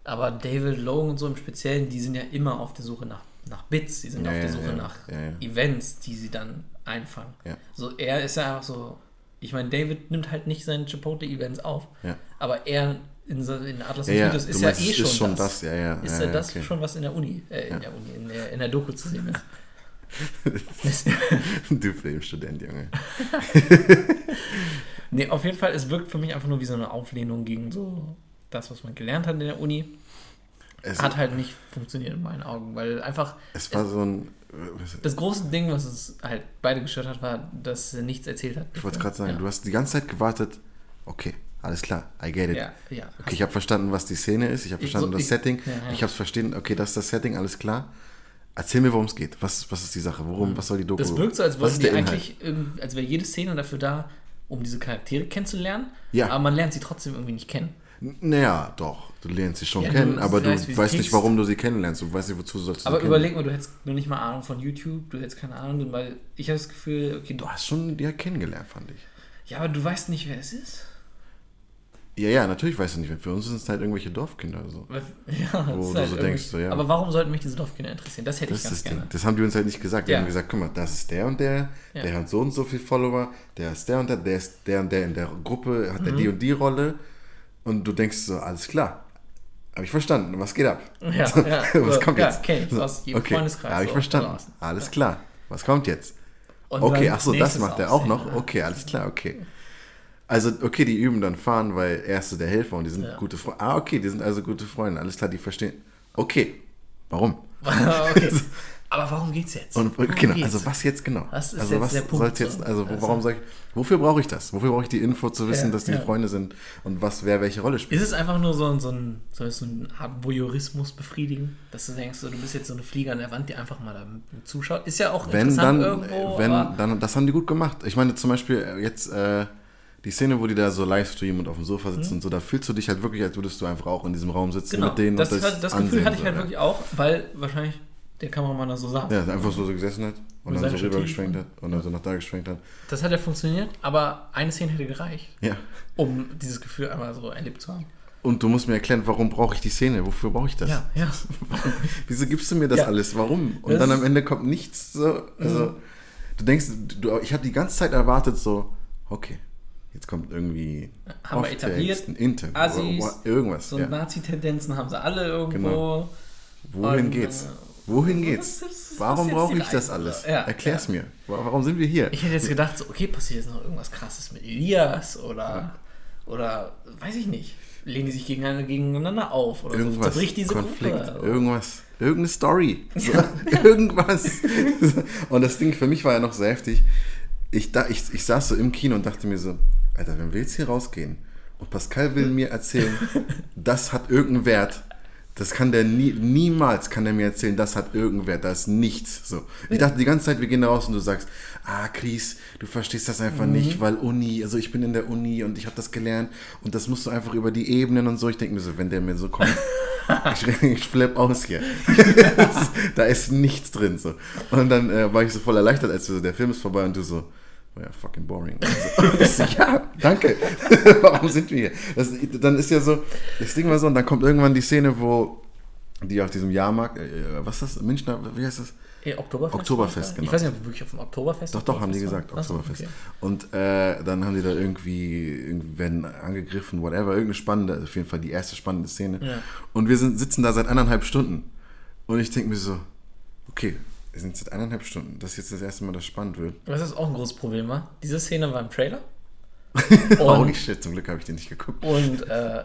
aber David Logan und so im Speziellen, die sind ja immer auf der Suche nach, nach Bits, die sind Ja, auf der ja, Suche ja, nach ja, ja. Events, die sie dann einfangen. Ja. So, er ist ja einfach so, ich meine, David nimmt halt nicht seine Chipotle-Events auf, Ja. aber er in, so- in Adlerson Ja, ja, Videos ist ja meinst, eh es schon, ist schon das. das, ja, ja. Ist ja, ja ja, das okay. schon, was in der Uni, äh, in Ja. der Uni, in der, in der Doku zu sehen ist. du Filmstudent, Junge. Nee, auf jeden Fall, es wirkt für mich einfach nur wie so eine Auflehnung gegen so das, was man gelernt hat in der Uni. Es, Hat halt nicht funktioniert in meinen Augen, weil einfach es war so ein. äh, das große Ding, was es halt beide gestört hat, war, dass er nichts erzählt hat. Ich wollte gerade sagen, ja. du hast die ganze Zeit gewartet. Okay, alles klar, I get it. Ja, ja. Okay, ich habe verstanden, was die Szene ist. Ich habe verstanden so- das ich- Setting. Ich habe es verstanden. Okay, das ist das Setting, alles klar. Erzähl mir, worum es geht. Was, was ist die Sache? Worum, was soll die Doku? Mhm. Das wirkt so, als was die eigentlich, als wäre jede Szene dafür da, um diese Charaktere kennenzulernen. Ja. Aber man lernt sie trotzdem irgendwie nicht kennen. Naja, doch. Du lernst sie schon Ja, kennen, du aber du weißt, weißt nicht, warum du sie kennenlernst. Du weißt nicht, wozu sollst du Aber überleg mal, du hättest nur nicht mal Ahnung von YouTube, du hättest keine Ahnung, weil ich habe das Gefühl, okay, du hast schon die ja kennengelernt, fand ich. Ja, aber du weißt nicht, wer es ist. Ja, ja, natürlich weißt du nicht. Für uns sind es halt irgendwelche Dorfkinder. oder So. Ja, Wo du halt so denkst, so, ja. Aber warum sollten mich diese Dorfkinder interessieren? Das hätte Das ich ganz gerne. Ding. Das haben die uns halt nicht gesagt. Die Ja. haben gesagt, guck mal, das ist der und der, Ja. der hat so und so viel Follower, der ist der und der, der ist der und der in der Gruppe, hat der Mhm. die und die Rolle. Und du denkst so, alles klar. Habe ich verstanden. Was geht ab? Ja, ja. Was So, kommt ja, jetzt? kenn ich aus jedem Freundeskreis Habe ich so verstanden. draußen. Alles klar. Was kommt jetzt? Und Okay, ach so, das macht er auch noch. ne? Okay, alles klar, okay. Also, okay, die üben dann fahren, weil er ist so der Helfer und die sind Ja. gute Freunde. Ah, okay, die sind also gute Freunde. Alles klar, die verstehen. Okay, warum? okay. Aber warum geht's jetzt? Und Worum genau, geht's? also was jetzt genau? Was ist also jetzt was der Punkt jetzt, so? also Also- warum sag ich, wofür brauche ich das? Wofür brauche ich die Info zu wissen, Ja, dass die ja. Freunde sind und was wer welche Rolle spielt? Ist es einfach nur so, ein- so, ein, so eine Art Voyeurismus befriedigen? Dass du denkst, so, du bist jetzt so eine Fliege an der Wand, die einfach mal da zuschaut? Ist ja auch wenn interessant dann, irgendwo. wenn dann, das haben die gut gemacht. Ich meine zum Beispiel äh, jetzt äh, die Szene, wo die da so live streamen und auf dem Sofa sitzen und so, da fühlst du dich halt wirklich, als würdest du einfach auch in diesem Raum sitzen Mhm. genau, mit denen das, und das, das Gefühl hatte ich halt wirklich auch, weil wahrscheinlich der Kameramann da so saß. Ja, einfach so, so gesessen hat und dann so seinem rüber Stativ. geschwenkt hat und dann so nach da geschwenkt hat. Das hat ja funktioniert, aber eine Szene hätte gereicht, Ja. um dieses Gefühl einmal so erlebt zu haben. Und du musst mir erklären, warum brauche ich die Szene? Wofür brauche ich das? Ja, ja. Wieso gibst du mir das Ja. alles? Warum? Und Das dann am Ende kommt nichts so. Also, du denkst, du, ich habe die ganze Zeit erwartet, so, okay, jetzt kommt irgendwie. Haben wir etabliert, ein Intern, Assis, wa- wa- irgendwas. So ja. Nazi-Tendenzen haben sie alle irgendwo. Genau. Wohin Und, geht's? Wohin geht's? Warum brauche ich das alles? Ja, Erklär's ja. mir. Wa- Warum sind wir hier? Ich hätte jetzt gedacht, so, okay, passiert jetzt noch irgendwas krasses mit Elias oder, oder weiß ich nicht. Lehnen die sich gegeneinander, gegeneinander auf oder so. Irgendwas. Zerbricht diese Konflikt. Gruppe. Irgendwas. Irgendeine Story. So, irgendwas. Und das Ding für mich war ja noch sehr heftig. Ich, da, ich, ich saß so im Kino und dachte mir so, Alter, wenn wir jetzt hier rausgehen Und Pascal will mir erzählen, das hat irgendeinen Wert. Das kann der nie, niemals kann er mir erzählen, das hat irgendeinen Wert, da ist nichts. So. Ich dachte die ganze Zeit, wir gehen da raus und du sagst, ah, Chris, du verstehst das einfach Mhm. nicht, weil Uni, also ich bin in der Uni und ich habe das gelernt und das musst du einfach über die Ebenen und so. Ich denke mir so, wenn der mir so kommt, ich, ich flipp aus hier. Das- da ist nichts drin. So. Und dann äh, war ich so voll erleichtert, als so, der Film ist vorbei und du so, oh ja, fucking boring. Und ich so, ja, danke. Warum sind wir hier? Das, dann ist ja so, das Ding war so, und dann kommt irgendwann die Szene, wo die auf diesem Jahrmarkt, äh, was ist das? Münchner, wie heißt das? Eh, Oktoberfest? Oktoberfest, Ich genau. weiß nicht, ob wir wirklich auf dem Oktoberfest Doch, doch, haben die Oktoberfest gesagt, so, Oktoberfest. okay. Und äh, dann haben die da irgendwie, irgendwie werden angegriffen, whatever, irgendeine spannende, auf jeden Fall die erste spannende Szene. Ja. Und wir sind, sitzen da seit anderthalb Stunden. Und ich denke mir so, okay, wir sind seit eineinhalb Stunden. Das ist jetzt das erste Mal, dass spannend wird. Was ist auch ein großes Problem war? Diese Szene war im Trailer. Und, shit, zum Glück habe ich den nicht geguckt. und äh,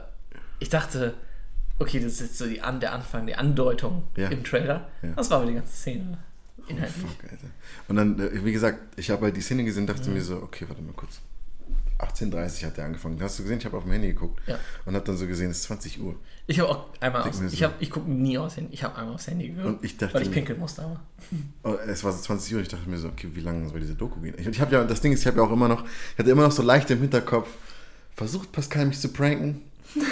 ich dachte, okay, das ist jetzt so die An der Anfang, die Andeutung Ja. im Trailer. Ja. Das war aber die ganze Szene. Inhaltlich. Fuck, Alter. Und dann, äh, wie gesagt, ich habe halt die Szene gesehen, dachte mir so, okay, warte mal kurz. 18.30 hat der angefangen. Hast du gesehen? Ich habe auf dem Handy geguckt Ja. und habe dann so gesehen, es ist 20 Uhr. Ich habe auch einmal Denk aus, so. ich, hab, ich gucke nie aus Handy. Ich habe einmal aufs Handy geguckt, Und ich dachte weil ich pinkeln musste. Aber. Oh, es war so 20 Uhr, ich dachte mir so, okay, wie lange soll diese Doku gehen? Ich, ich habe ja, das Ding ist, ich habe ja auch immer noch, ich hatte immer noch so leicht im Hinterkopf, versucht Pascal mich zu pranken?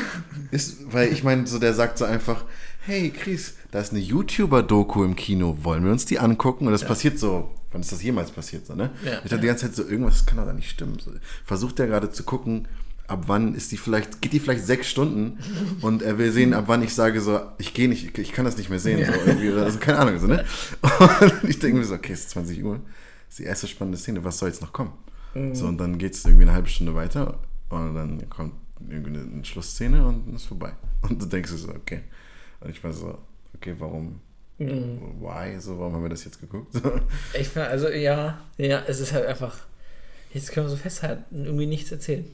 Ist, weil ich meine, so der sagt so einfach, hey Chris, da ist eine YouTuber-Doku im Kino, wollen wir uns die angucken? Und das passiert so, wann ist das jemals passiert, so, ne? Ja, ich dachte ja. die ganze Zeit so, irgendwas kann doch da nicht stimmen. So, versucht er gerade zu gucken, ab wann ist die vielleicht, geht die vielleicht sechs Stunden und er will sehen, ab wann ich sage so, ich gehe nicht, ich kann das nicht mehr sehen, so irgendwie, oder also keine Ahnung, so, ne? Und ich denke mir so, okay, es ist 20 Uhr, ist die erste spannende Szene, was soll jetzt noch kommen? So, und dann geht es irgendwie eine halbe Stunde weiter und dann kommt irgendwie eine, Schlussszene und ist vorbei. Und du denkst so, okay. Und ich war so, okay, warum, why, so, warum haben wir das jetzt geguckt? Ich finde, also ja, ja, es ist halt einfach. Jetzt können wir so festhalten, irgendwie nichts erzählen.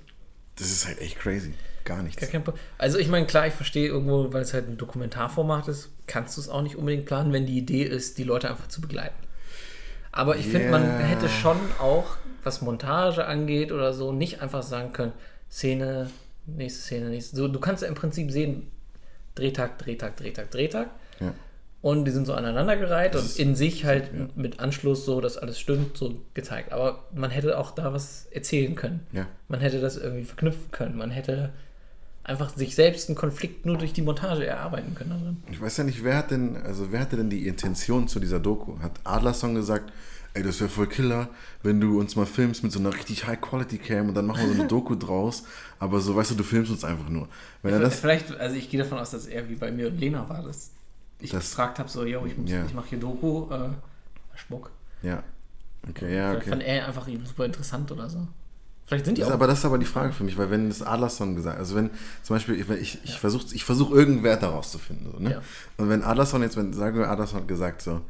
Das ist halt echt crazy, gar nichts. Gar kein Also ich meine, klar, ich verstehe irgendwo, weil es halt ein Dokumentarformat ist, kannst du es auch nicht unbedingt planen, wenn die Idee ist, die Leute einfach zu begleiten. Aber ich finde, man hätte schon auch, was Montage angeht oder so, nicht einfach sagen können, Szene, nächste Szene, nächste. So, du kannst ja im Prinzip sehen, Drehtag, Drehtag, Drehtag, Drehtag. Ja. Und die sind so aneinandergereiht Das und in sich halt ja. mit Anschluss so, dass alles stimmt, so gezeigt. Aber man hätte auch da was erzählen können. Ja. Man hätte das irgendwie verknüpfen können. Man hätte einfach sich selbst einen Konflikt nur durch die Montage erarbeiten können. darin. Ich weiß ja nicht, wer hat denn, also wer hatte denn die Intention zu dieser Doku? Hat Adlerson gesagt, ey, das wäre voll Killer, wenn du uns mal filmst mit so einer richtig High-Quality-Cam und dann machen wir so eine Doku draus, aber so, weißt du, du filmst uns einfach nur. Wenn er das, Vielleicht, also ich gehe davon aus, dass er wie bei mir und Lena war, dass ich Das- gefragt habe, so, yo, ich, muss- Ja. ich mache hier Doku, äh, Schmuck. ja, okay, ja, Vielleicht fand okay. er einfach super interessant oder so. Vielleicht sind die Das auch. aber das ist aber die Frage für mich, weil wenn das Adlerson gesagt, also wenn zum Beispiel, ich, ich, ich versuche ich versuch irgendeinen Wert daraus zu finden, so, ne? Ja. Und wenn Adlerson jetzt, wenn, sagen wir, Adlerson hat gesagt so,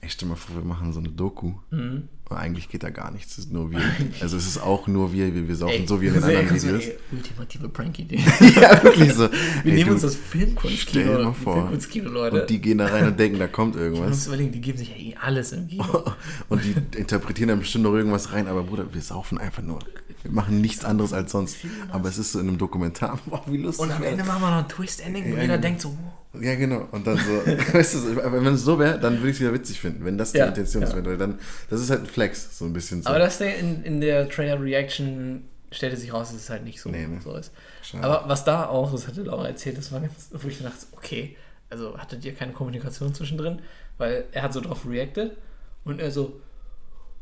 ey, stell mal vor, wir machen so eine Doku. Mhm. Und eigentlich geht da gar nichts, es ist nur wir. Also es ist auch nur wir, wir, wir saufen Ey, so wie in den anderen gut, so, Videos. ey, ultimative Prank-Idee. ja, wirklich so. Wir Ey, nehmen du, uns das Filmkunstkino, stell dir mal vor. Filmkunstkino, Leute. Und die gehen da rein und denken, da kommt Man muss irgendwas. überlegen, die geben sich ja eh alles im Kino. Und die interpretieren dann bestimmt noch irgendwas rein. Aber Bruder, wir saufen einfach nur. Wir machen nichts anderes als sonst. Aber es ist so in einem Dokumentar. Boah, wie lustig. Und am Ende machen wir noch ein Twist-Ending, wo jeder denkt so, Ja, genau. Und dann so, weißt du, wenn es so wäre, dann würde ich es wieder witzig finden, wenn das die Ja, Intention ist. ja. Dann, das ist halt ein Flex, so ein bisschen so. Aber das Ding in, in der Trailer-Reaction stellte sich raus, dass es halt nicht so, Nee, ne. so ist. Schade. Aber was da auch, das hatte Laura erzählt, das war ganz, wo ich dachte, okay, also hattet ihr keine Kommunikation zwischendrin? Weil er hat so drauf reacted und er so,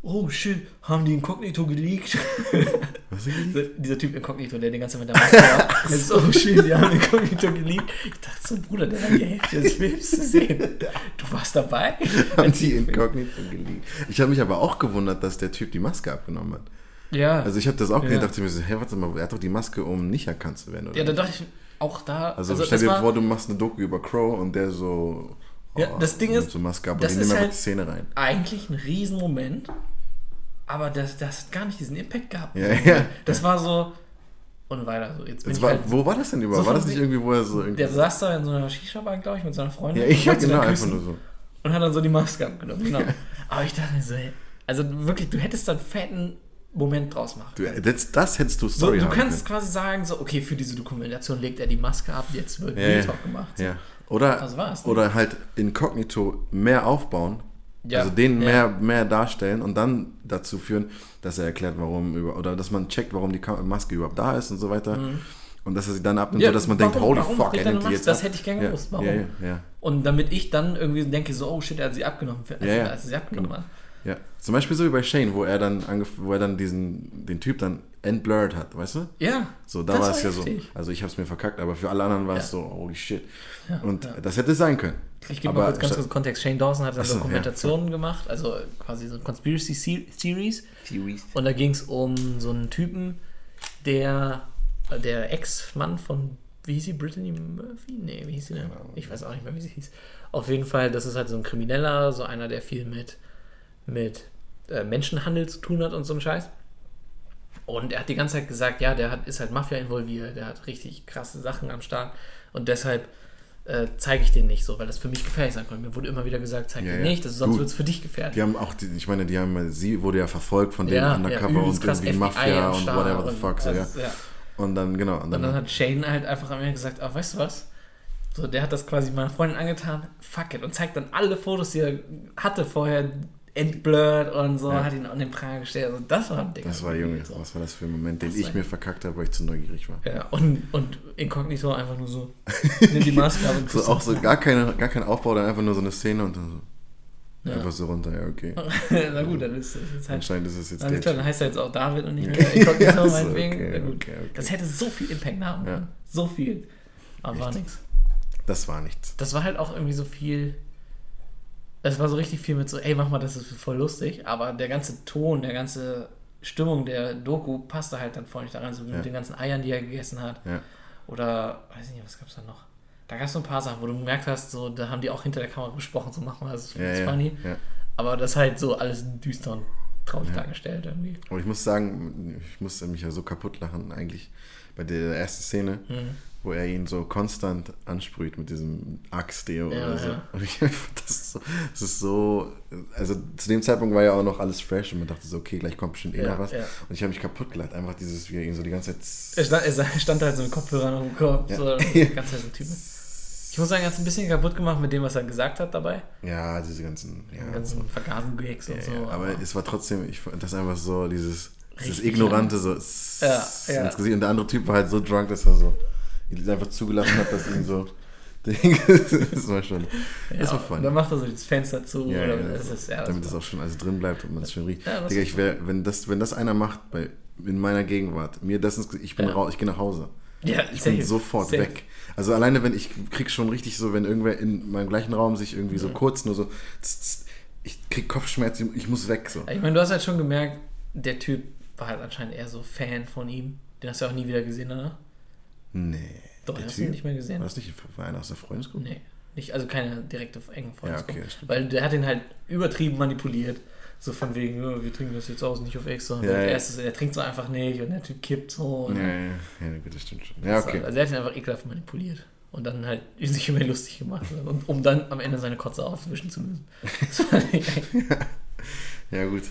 oh shit, haben die Inkognito geleakt? Was ist denn Dieser- Typ Inkognito, der die ganze Zeit mit der Maske war. Oh shit, die haben Inkognito geleakt. Ich dachte so, Bruder, der hat die Hälfte des Films zu sehen. Du warst dabei? haben die Inkognito geleakt? Ich habe mich aber auch gewundert, dass der Typ die Maske abgenommen hat. Ja. Also ich habe das auch gesehen, Ja. dachte mir so, hä, warte mal, er hat doch die Maske, um nicht erkannt zu werden, oder? ja, da dachte ich auch da. also, also stell dir war- vor, du machst eine Doku über Crow und der so... Ja, das Ding ist, So und das ist halt- Szene rein. eigentlich ein Riesenmoment, aber das, das hat gar nicht diesen Impact gehabt. Ja, ja. Das war so und weiter so. Jetzt bin Jetzt ich war, halt, wo war das denn überhaupt? So war das nicht irgendwie, wo er so irgendwie... der saß da in so einer Shisha-Bar, glaube ich, mit seiner Freundin. ja, ich ja, sie genau, einfach nur so. Und hat dann so die Maske abgenommen, genau. aber ich dachte mir so, hey, also wirklich, du hättest dann fetten Moment draus machen. Du, das, das hättest du So, Story du haben kannst können. quasi sagen, so, okay, für diese Dokumentation legt er die Maske ab, jetzt wird Ja, Real. Talk gemacht. So. Ja. Oder, Das war's, ne? oder halt inkognito mehr aufbauen. Ja, Also den ja. mehr, mehr darstellen und dann dazu führen, dass er erklärt, warum über, oder dass man checkt, warum die Maske überhaupt da ist und so weiter. Und dass er sie dann abnimmt, Ja, so dass man warum- denkt, holy warum fuck, er nimmt die jetzt Das ab. hätte ich gern gewusst. Warum? Und damit ich dann irgendwie denke, so, oh shit, er hat sie abgenommen, als, Ja, ja. als er sie abgenommen hat. Ja, zum Beispiel so wie bei Shane, wo er dann angef wo er dann diesen den Typ dann entblurred hat, weißt du? Ja. So, da das war es ja so. Also ich habe es mir verkackt, aber für alle anderen war es Ja. so, holy shit. Ja, Und ja. das hätte sein können. Ich gebe mal kurz ganz kurz Kontext. Shane Dawson hat eine Ach so, ja. Dokumentation gemacht, also quasi so eine Conspiracy Se- Series. Und da ging es um so einen Typen, der der Ex-Mann von, wie hieß sie, Brittany Murphy? Nee, wie hieß sie denn? Ich weiß auch nicht mehr, wie sie hieß. Auf jeden Fall, das ist halt so ein Krimineller, so einer, der viel mit, mit äh, Menschenhandel zu tun hat und so ein Scheiß. Und er hat die ganze Zeit gesagt, ja, der hat, ist halt Mafia involviert, der hat richtig krasse Sachen am Start und deshalb äh, zeige ich den nicht so, weil das für mich gefährlich sein könnte. Mir wurde immer wieder gesagt, zeig Ja, den ja. nicht, das, sonst Du, wird es für dich gefährlich. Die haben auch, die, ich meine, die haben, sie wurde ja verfolgt von dem Ja, Undercover und irgendwie Mafia am und whatever the fuck. So, ja. alles, ja. Und dann, genau. Und Und dann, dann hat Shane halt einfach an mir gesagt, ah, weißt du was? So, der hat das quasi meiner Freundin angetan, fuck it, und zeigt dann alle Fotos, die er hatte vorher, entblurred und so, Ja. hat ihn an den Pranger gestellt. Also das war ein Ding. das war Junge, So. was war das für ein Moment, den Das ich war- mir verkackt habe, weil ich zu neugierig war. Ja, und, und inkognito einfach nur so, nimm die Maske ab und So, auch so gar, keine, gar kein Aufbau, dann einfach nur so eine Szene und dann so, Ja. einfach so runter, ja, okay. Na gut, dann ist es jetzt halt. Anscheinend ist es jetzt der klar, dann heißt er jetzt auch David und nicht mehr Ja, Inkognito, so, meinetwegen. okay, Ja, gut. okay, okay. Das hätte so viel Impact haben Ja. können. So viel. Aber war Echt? nichts. Das war nichts. Das war halt auch irgendwie so viel. Es war so richtig viel mit so, ey, mach mal, das ist voll lustig. Aber der ganze Ton, der ganze Stimmung der Doku passte halt dann voll nicht daran. So Ja. mit den ganzen Eiern, die er gegessen hat. Ja. Oder, weiß ich nicht, was gab's da noch? Da gab es so ein paar Sachen, wo du gemerkt hast, so, da haben die auch hinter der Kamera besprochen, so mach mal, das ist Ja, das ja, funny. Aber das halt so alles düster und traurig dargestellt irgendwie. Aber ich muss sagen, ich musste mich ja so kaputt lachen eigentlich bei der ersten Szene, Mhm. wo er ihn so konstant ansprüht mit diesem Axt-Deo Ja, oder so. ja. Und ich das, ist so, das ist so, also zu dem Zeitpunkt war ja auch noch alles fresh und man dachte so, okay, gleich kommt bestimmt eh Ja, noch was. Und ich habe mich kaputt gelacht, einfach dieses, wie er ihn so die ganze Er Zeit... stand, er stand halt so mit Kopfhörern auf dem Kopf, Ja. so die ganze Zeit so Typen. Ich muss sagen, er hat es ein bisschen kaputt gemacht mit dem, was er gesagt hat dabei. Ja, diese ganzen... Ja, ganzen Vergasen-Gags und ja, so. ja, aber es war trotzdem, ich fand das einfach so, dieses, dieses Ignorante so Ja, ja. ins Gesicht. Und der andere Typ war halt so drunk, dass er so einfach zugelassen hat, dass ihn so... das war schon... ja, das war fun. Dann macht er so das Fenster zu. Ja, oder ja, das ist, ja, damit das auch schon alles drin bleibt und man es schön riecht. Ja, Digga, ich wär, wenn das, wenn das einer macht bei, in meiner Gegenwart, mir das ins, ich bin Ja. raus, ich gehe nach Hause. ja, Ich safe, bin sofort safe. weg. Also alleine wenn ich krieg schon richtig so, wenn irgendwer in meinem gleichen Raum sich irgendwie Mhm. so kurz nur so, tss, tss, ich krieg Kopfschmerzen, ich muss weg so. Ich meine, du hast halt schon gemerkt, der Typ war halt anscheinend eher so Fan von ihm. Den hast du auch nie wieder gesehen, oder? Nee. Doch, der hast du ihn nicht mehr gesehen? War das nicht war einer aus der Freundesgruppe? Nee. Nicht, also keine direkte engen Freundesgruppe. okay, stimmt. Weil der hat ihn halt übertrieben manipuliert. So von wegen, ja, wir trinken das jetzt aus, nicht auf extra. Ja, ja. Erste, der trinkt so einfach nicht und der Typ kippt so. Ja, ja, ja, gut, das stimmt schon. Ja, okay. Also er hat ihn einfach ekelhaft manipuliert. Und dann halt sich immer lustig gemacht. Und, um dann am Ende seine Kotze aufwischen zu müssen. Eigentlich- Ja, gut.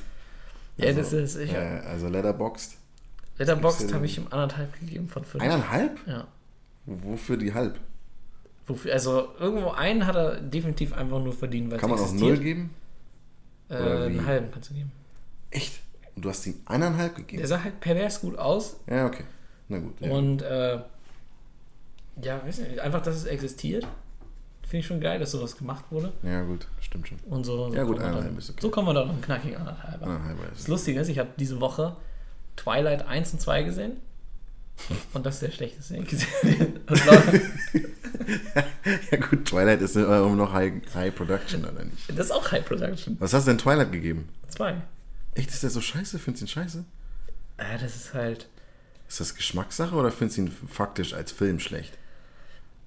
Ja, das ist. Ich, äh, also Letterboxd. Letterboxd habe ich ihm anderthalb gegeben von fünf. Eineinhalb? Ja. Wofür die halb? Wofür, also irgendwo einen hat er definitiv einfach nur verdient, weil Kann man es auch null geben? Äh, einen halben kannst du geben. Echt? Und du hast ihm eineinhalb Der gegeben? sah halt pervers gut aus. Ja, okay. Na gut. Ja. Und äh, ja, weiß nicht, einfach, dass es existiert. Finde ich schon geil, dass sowas gemacht wurde. ja, gut, stimmt schon. Und so, so Ja, gut, kommen wir eineinhalb dann, ist okay. So kommen wir dann einen knackigen anderthalb. an. Eineinhalb war Das. Lustige ist, ich habe diese Woche Twilight 1 und 2 gesehen. Und das ist der schlechteste, den ich gesehen habe. Ja gut, Twilight ist immer noch High, High Production, oder nicht? Das ist auch High Production. Was hast du denn Twilight gegeben? 2. Echt, ist der so scheiße? Findest du ihn scheiße? Ja, das ist halt. Ist das Geschmackssache oder findest du ihn faktisch als Film schlecht?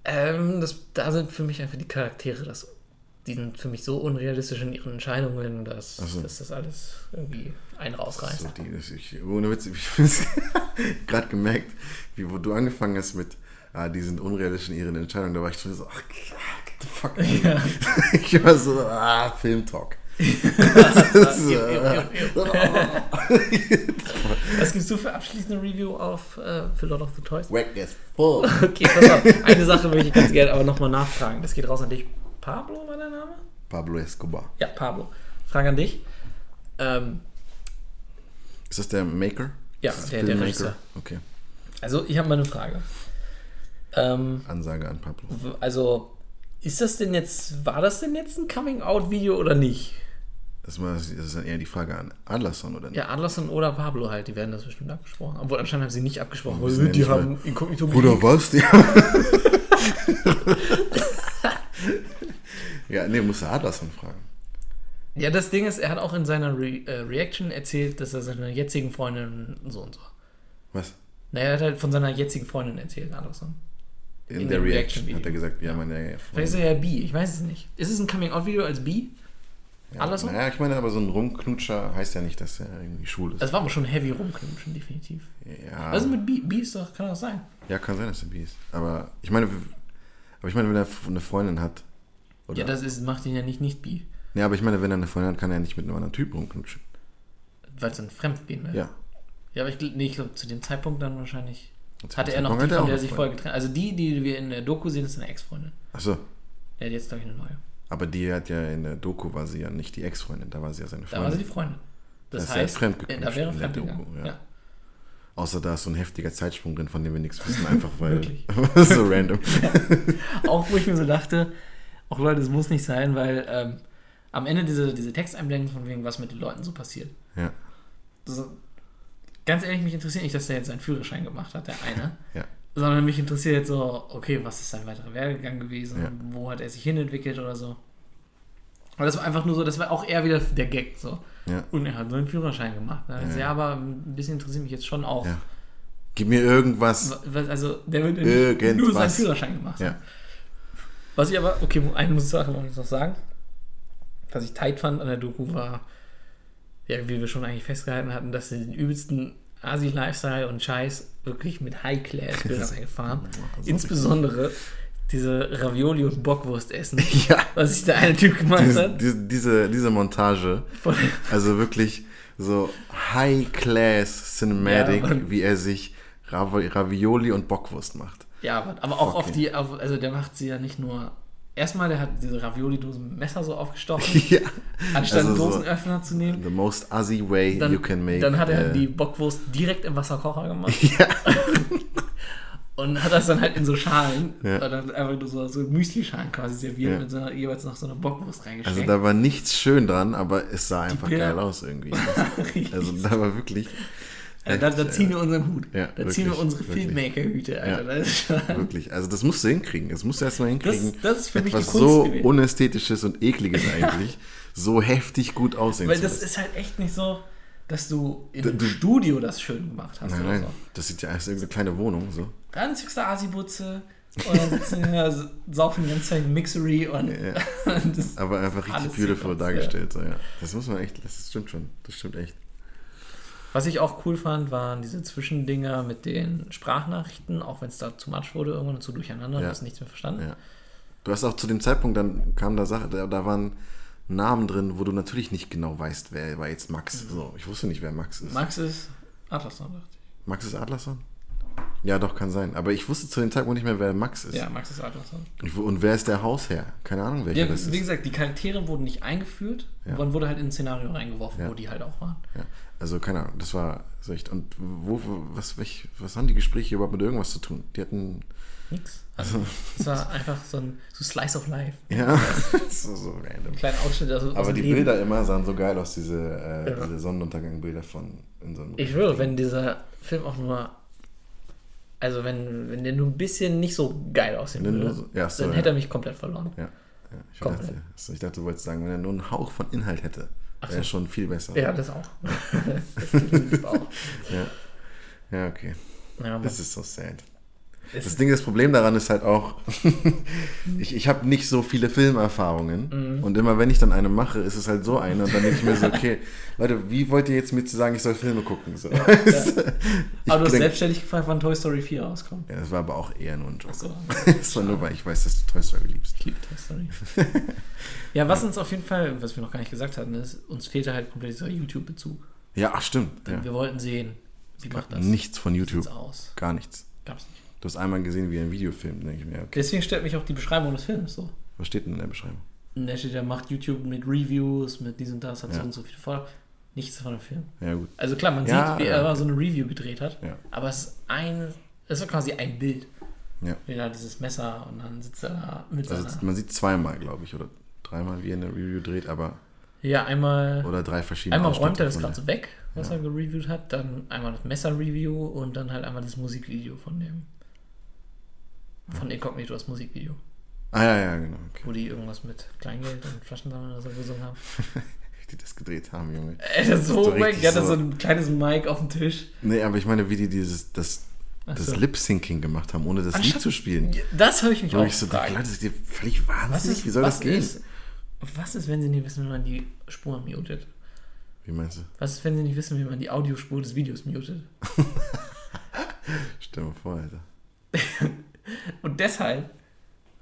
Ähm, das, da sind für mich einfach die Charaktere, das, die sind für mich so unrealistisch in ihren Entscheidungen, dass, so. dass das alles irgendwie einen rausreißt. So, die, ich, ohne Witz, ich habe gerade gemerkt, wie wo du angefangen hast mit, ah, die sind unrealistisch in ihren Entscheidungen, da war ich schon so, ach, get the fuck. Ja. Ich war so, ah, Filmtalk. Was gibst du für abschließende Review auf äh, für Lord of the Toys? Wack as full. Okay, pass auf. Eine Sache möchte ich ganz gerne aber nochmal nachfragen. Das geht raus an dich. Pablo war der Name? Pablo Escobar. Ja, Pablo. Frage an dich. Ähm, Ist das der Maker? Ja, der- der Regisseur. Okay. also, ich habe mal eine Frage. Ähm, Ansage an Pablo. also, ist das denn jetzt, war das denn jetzt ein Coming-out-Video oder nicht? Das, ist dann eher die Frage an Adlerson, oder nicht? Ja, Adlerson oder Pablo halt, die werden das bestimmt abgesprochen. Obwohl, anscheinend haben sie nicht abgesprochen. Wissen ja die haben Inkognito Oder was? Ja. nee, musst du Adlerson fragen. Ja, das Ding ist, er hat auch in seiner Re äh, Reaction erzählt, dass er seiner jetzigen Freundin so und so. Was? Naja, er hat halt von seiner jetzigen Freundin erzählt, Anderson. In, In der dem Reaction Reaction-Video. hat er gesagt, ja, meine ja, Vielleicht ist er ja bi, ich weiß es nicht. Ist es ein Coming-out-Video als bi? Ja, Anderson? Naja, ich meine, aber so ein Rumknutscher heißt ja nicht, dass er irgendwie schwul ist. Es war aber schon heavy rumknutschen, definitiv. ja, Also mit bi, bi ist doch, kann das sein. ja, kann sein, dass er bi ist. Aber ich meine, aber ich meine, wenn er eine Freundin hat. Oder, Ja, das ist, macht ihn ja nicht nicht bi, nee, aber ich meine, wenn er eine Freundin hat, kann er nicht mit einem anderen Typ rumknutschen. weil es dann fremd gehen will. Ja. Ja, aber ich, nee, ich glaube, zu dem Zeitpunkt dann wahrscheinlich hatte er noch die, von der sich vorher getrennt Also die, die wir in der Doku sehen, ist eine Ex-Freundin. Achso, Der hat jetzt, glaube ich, eine neue. Aber die hat ja in der Doku war sie ja nicht die Ex-Freundin, da war sie ja seine Da Freundin. war sie die Freundin. Das, Das ist ja heißt, fremdgeknutscht da wäre in der. Doku, ja. ja. Außer da ist so ein heftiger Zeitsprung drin, von dem wir nichts wissen, einfach weil so random. Auch wo ich mir so dachte, auch Leute, es muss nicht sein, weil ähm, am Ende diese, diese Texteinblendung von wegen, was mit den Leuten so passiert. Ja, So, ganz ehrlich, mich interessiert nicht, dass der jetzt seinen Führerschein gemacht hat, der eine. ja. Sondern mich interessiert jetzt so, okay, was ist sein weiterer Werdegang gewesen? Ja. Wo hat er sich hinentwickelt oder so? Aber das war einfach nur so, das war auch eher wieder der Gag so. Ja. Und er hat seinen Führerschein gemacht. Ne? Ja. Ja, aber ein bisschen interessiert mich jetzt schon auch. Ja. Gib mir irgendwas. Was- Also, der wird ja nicht nur seinen Irgendwas. Führerschein gemacht. Ja. haben. Was ich aber, okay, eine muss Sache noch noch sagen. Was ich tight fand an der Doku war, ja, wie wir schon eigentlich festgehalten hatten, dass sie den übelsten Asi-Lifestyle und Scheiß wirklich mit High-Class-Bildern eingefahren. Also Insbesondere diese Ravioli und Bockwurst essen, Ja. was sich der eine Typ gemacht Diese, hat. diese, diese, diese Montage, also wirklich so High-Class Cinematic, Ja, wie er sich Rav Ravioli und Bockwurst macht. ja, aber- auch auf Fucking- die, auf, also der macht sie ja nicht nur. Erstmal, der hat diese Ravioli-Dose mit dem Messer so aufgestochen, ja. anstatt Also einen so- Dosenöffner zu nehmen. The most Assi way Dann, you can make. dann hat er äh, die Bockwurst direkt im Wasserkocher gemacht Ja. und hat das dann halt in so Schalen, Ja. dann einfach so, so Müsli-Schalen quasi serviert Ja. mit so einer, jeweils noch so einer Bockwurst reingesteckt. Also da war nichts schön dran, aber es sah einfach geil aus irgendwie. Also da war wirklich. Ja, da, da ziehen wir unseren Hut. Ja, da ziehen wir wirklich, unsere wirklich. Filmmaker-Hüte, Alter. Ja. Das, Wirklich. Also das musst du hinkriegen. Das musst du erstmal das, hinkriegen. das ist für mich die Etwas Kunst so gewesen. unästhetisches und ekliges eigentlich, so heftig gut aussehen Weil zu das lassen. ist halt echt nicht so, dass du im Du- Studio das schön gemacht hast Nein, oder nein, so. das sieht ja aus wie irgendeine kleine Wohnung. So. Ganz höchste Asibutze und dann sitzen wir saufen die ganze Zeit Mixery und, Ja. das, Aber einfach richtig beautiful dargestellt. So, ja. Das muss man echt, das stimmt schon. Das stimmt echt. Was ich auch cool fand, waren diese Zwischendinger mit den Sprachnachrichten, auch wenn es da zu much wurde, irgendwann und zu durcheinander, Ja. du hast nichts mehr verstanden. Ja. Du hast auch zu dem Zeitpunkt, dann kam da Sache, da, da waren Namen drin, wo du natürlich nicht genau weißt, wer war jetzt Max. So, ich wusste nicht, wer Max ist. Mhm. Max ist Atlasson, dachte ich. Max ist Adlerson? Ja, doch, kann sein. Aber ich wusste zu dem Zeitpunkt nicht mehr, wer Max ist. Ja, Max ist Atlasson. Und, wo- und wer ist der Hausherr? Keine Ahnung, welcher Ja, das ist. wie gesagt, die Charaktere wurden nicht eingeführt, Ja. man wurde halt in ein Szenario reingeworfen, Ja. wo die halt auch waren. Ja, also keine Ahnung, das war so echt. Und wo, was, welch, was haben die Gespräche überhaupt mit irgendwas zu tun? Die hatten, Nix. Also, es war einfach so ein so Slice of Life. ja, so, so random. Ein kleiner Ausschnitt aus, aus Aber die Leben. Bilder immer sahen so geil aus, diese, äh, Ja. diese Sonnenuntergang-Bilder von in so einem Ich schwöre, wenn dieser Film auch nur. Also, wenn, wenn der nur ein bisschen nicht so geil aussehen Wenn würde, so- ja, so, dann ja. hätte er mich komplett verloren. Ja, ja ich, Komplett. dachte, also ich dachte, du wolltest sagen, wenn er nur einen Hauch von Inhalt hätte, wäre er schon viel besser. Ja, das auch. das definitiv auch. ja. Ja, okay. Ja, Das ist so sad. Das Ding, das Problem daran ist halt auch, ich, ich habe nicht so viele Filmerfahrungen Mhm. und immer wenn ich dann eine mache, ist es halt so eine und dann denke ich mir so, okay, Leute, wie wollt ihr jetzt mir zu sagen, ich soll Filme gucken? So. ich Aber du hast denk- selbstständig gefragt, wann Toy Story 4 rauskommt. ja, das war aber auch eher nur ein Joke. So. Das war nur, weil ich weiß, dass du Toy Story liebst. Ich liebe Toy Story. ja, was uns auf jeden Fall, was wir noch gar nicht gesagt hatten, ist, uns fehlte halt komplett dieser YouTube-Bezug. Ja, ach stimmt. Ja. Wir wollten sehen, wie macht das? Nichts von YouTube. aus? Gar nichts. Gab's nicht. Du hast einmal gesehen, wie er ein Video filmt. denke ich mir, okay, Deswegen stört mich auch die Beschreibung des Films so. was steht denn in der Beschreibung? Der steht, der macht YouTube mit Reviews, mit diesem, das, hat so Ja. und so viele Folgen. Nichts von dem Film. Ja, gut. Also klar, man Ja, sieht, wie er so eine Review gedreht hat, Ja. aber es ist ein, es ist quasi ein Bild. Ja. Wie da dieses Messer und dann sitzt er da mit Also man sieht zweimal, glaube ich, oder dreimal, wie er eine Review dreht, aber Ja, einmal, oder drei verschiedene einmal räumt er das gerade so weg, was Ja. er gereviewt hat, dann einmal das Messer-Review und dann halt einmal das Musikvideo von dem. Von Incognito, das Musikvideo. Ah ja, ja, genau. Okay. Wo die irgendwas mit Kleingeld und Flaschensammeln oder so gesungen haben. Wie die das gedreht haben, Junge. Ey, das ist so, oh mein Gott, das ist so- so ein kleines Mic auf dem Tisch. Nee, aber ich meine, wie die dieses, das, Ach das so. Lip-Syncing gemacht haben, ohne das Lied Anstatt- zu spielen. Das habe ich mich Wo auch ich so gefragt. Leute, seid ihr völlig Was wahnsinnig? ist, wie soll das gehen? Ist, was ist, wenn sie nicht wissen, wie man die Spur mutet? Wie meinst du? Was ist, wenn sie nicht wissen, wie man die Audiospur des Videos mutet? Stell mal vor, Alter. Und deshalb,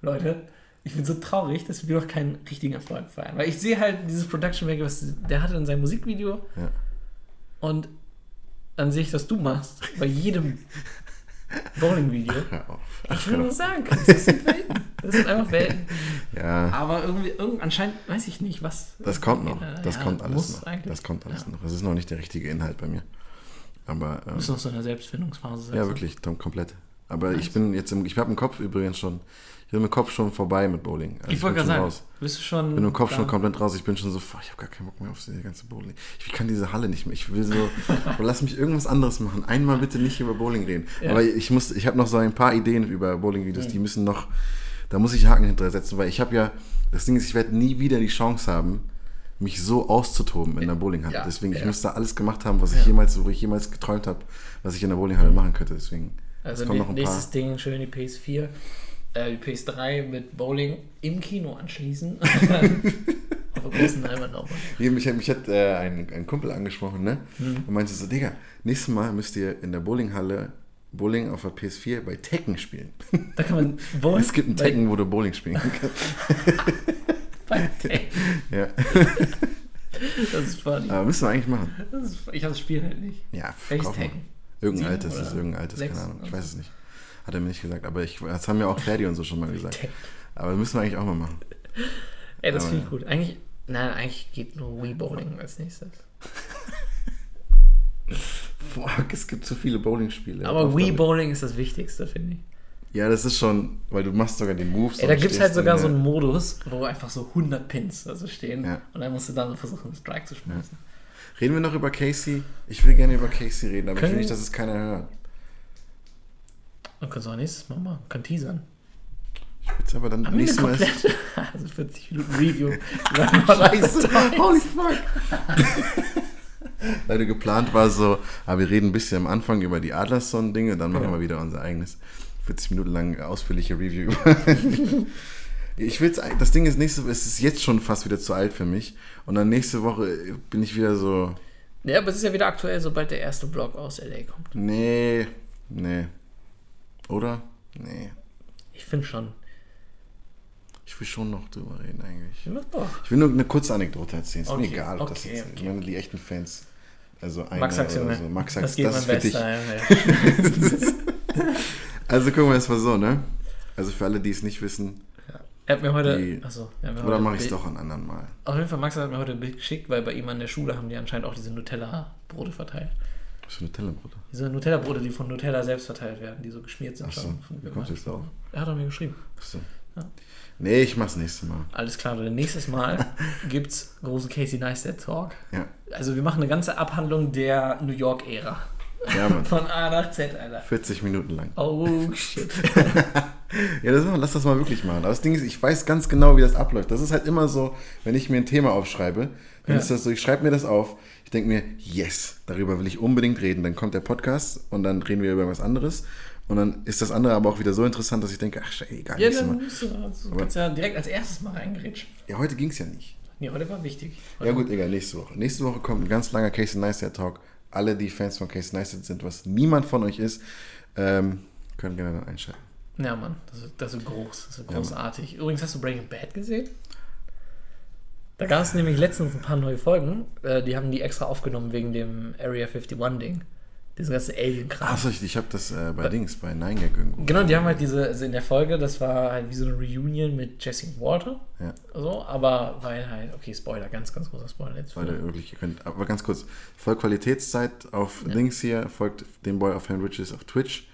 Leute, ich bin so traurig, dass wir noch keinen richtigen Erfolg feiern. Weil ich sehe halt dieses Production Value, was der hatte in seinem Musikvideo Ja. und dann sehe ich, was du machst bei jedem Bowling-Video. Hör auf. Ich will nur sagen, das sind Welten. Das sind einfach Welten. Ja, Aber irgendwie, irgend, anscheinend weiß ich nicht, was. das kommt noch. Das ja, kommt alles noch. eigentlich. Das kommt alles Ja. noch. Es ist noch nicht der richtige Inhalt bei mir. Aber ähm, Muss noch so in der Selbstfindungsphase sein. ja, wirklich, Tom, komplett. Aber Nice. ich bin jetzt im, ich habe im Kopf übrigens schon, ich bin im Kopf schon vorbei mit Bowling. Also Ich wollte gerade sagen, raus. bist du schon. Ich bin im Kopf schon komplett raus. Ich bin schon so, boah, ich habe gar keinen Bock mehr auf diese ganze Bowling. Ich kann diese Halle nicht mehr. Ich will so, boah, lass mich irgendwas anderes machen. Einmal bitte nicht über Bowling reden. Ja. Aber ich muss, ich habe noch so ein paar Ideen über Bowling-Videos, die müssen noch, da muss ich Haken hinterher setzen, weil ich habe ja, das Ding ist, ich werde nie wieder die Chance haben, mich so auszutoben in der Bowlinghalle. Ja, Deswegen, ich ja. müsste alles gemacht haben, was ich jemals, wo ich jemals geträumt habe, was ich in der Bowlinghalle machen könnte. Deswegen, Also nächstes paar. Ding, schön die PS4, äh, die PS3 mit Bowling im Kino anschließen. Auf der großen Leinwand nochmal. Mich, hat- mich hat äh, ein, ein Kumpel angesprochen, ne? Mhm. Und meinte so, Digga, nächstes Mal müsst ihr in der Bowlinghalle Bowling auf der PS4 bei Tekken spielen. Da kann man Bowling. Es gibt einen Tekken, wo du Bowling spielen kannst. Bei Tekken. ja. Das ist funny. Aber müssen wir eigentlich machen. Ist, ich habe das Spiel halt nicht. Ja, Welches. Tekken? Irgendein Sieben altes, das ist irgendein altes, sechs? keine Ahnung. Ich weiß es nicht. Hat er mir nicht gesagt, aber ich, das haben ja auch Ferdi und so schon mal gesagt. Aber das müssen wir eigentlich auch mal machen. Ey, das finde ich gut. Eigentlich, nein, eigentlich geht nur Wii Bowling als nächstes. Fuck, es gibt so viele Bowling-Spiele. Aber Wii. Bowling ist das Wichtigste, finde ich. Ja, das ist schon, weil du machst sogar die Moves. Ey, da gibt es halt sogar so einen Modus, wo einfach so 100 Pins also stehen. Ja. Und dann musst du dann versuchen, einen Strike zu schmeißen. Reden wir noch über Casey? Ich will gerne über Casey reden, aber ich Können- will nicht, dass es keiner hört. Dann kannst du auch nächstes Mal machen. Kann teasern. Ich will es aber dann eine nächstes Mal. also 40 Minuten Review. Scheiße, holy fuck. Leute, geplant war so, aber wir reden ein bisschen am Anfang über die Adlerson-Dinge, dann machen Ja. wir wieder unser eigenes 40 Minuten lang ausführliche Review über. Ich will's, ein- das Ding ist, nächste es ist jetzt schon fast wieder zu alt für mich. Und dann nächste Woche bin ich wieder so, Ja, aber es ist ja wieder aktuell, sobald der erste Vlog aus LA kommt. nee, nee. Oder? Nee. Ich finde schon. Ich will schon noch drüber reden eigentlich. Ja, doch. Ich will nur eine kurze Anekdote erzählen. Ist Okay, mir egal, ob das okay, jetzt, okay. meine, die echten Fans, also eine Max sagt's, oder so. Max sagt, Das das ist für dich. Bester. Ja. Also gucken wir es mal so, ne? Also für alle, die es nicht wissen, Er hat mir heute. Die- Achso, hat mir oder mache ich es doch ein anderen Mal. Auf jeden Fall, Max hat mir heute ein Bild geschickt, weil bei ihm an der Schule haben die anscheinend auch diese Nutella-Brote verteilt. Was für eine Tellerbrot? Diese Nutella-Brote, die von Nutella selbst verteilt werden, die so geschmiert sind. Ach so, schon. wie kommst du jetzt darauf? Er hat auch mir geschrieben. Achso. Ja. Nee, ich mach's nächstes Mal. Alles klar, Leute. Nächstes Mal gibt's großen Casey Neistat Talk. Ja. Also wir machen eine ganze Abhandlung der New York-Ära. Ja, Mann. Von A nach Z, Alter. 40 Minuten lang. Oh, shit. Ja, das, lass das mal wirklich machen. Aber das Ding ist, ich weiß ganz genau, wie das abläuft. Das ist halt immer so, wenn ich mir ein Thema aufschreibe, dann Ja. ist das so, ich schreibe mir das auf, ich denke mir, yes, darüber will ich unbedingt reden. Dann kommt der Podcast und dann reden wir über was anderes. Und dann ist das andere aber auch wieder so interessant, dass ich denke, ach, ey, egal. Ja, dann Mal. musst du, also, kannst ja direkt als erstes mal reingerätschen. ja heute ging es ja nicht. Nee, heute war wichtig. Ja gut, egal, nächste Woche. Nächste Woche kommt ein ganz langer Casey Neistat Talk. Alle, die Fans von Casey Neistat sind, was niemand von euch ist, ähm, können gerne dann einschalten. Ja, Mann, das ist, das ist groß, das ist großartig. Übrigens, hast du Breaking Bad gesehen? Da gab es nämlich letztens ein paar neue Folgen. Äh, die haben die extra aufgenommen wegen dem Area 51-Ding. Diesen ganzen Alien-Kram. Achso, ich, ich habe das äh, bei Dings, bei Nine Gag irgendwo. Genau, die haben halt diese, also in der Folge, das war halt wie so eine Reunion mit Jesse Walter. Ja. So, aber weil halt, okay, Spoiler, ganz, ganz großer Spoiler jetzt. für- Leute, wirklich, ihr könnt, aber ganz kurz, folgt Qualitätszeit auf Dings hier, folgt dem Boy auf Hand Riches auf Twitch,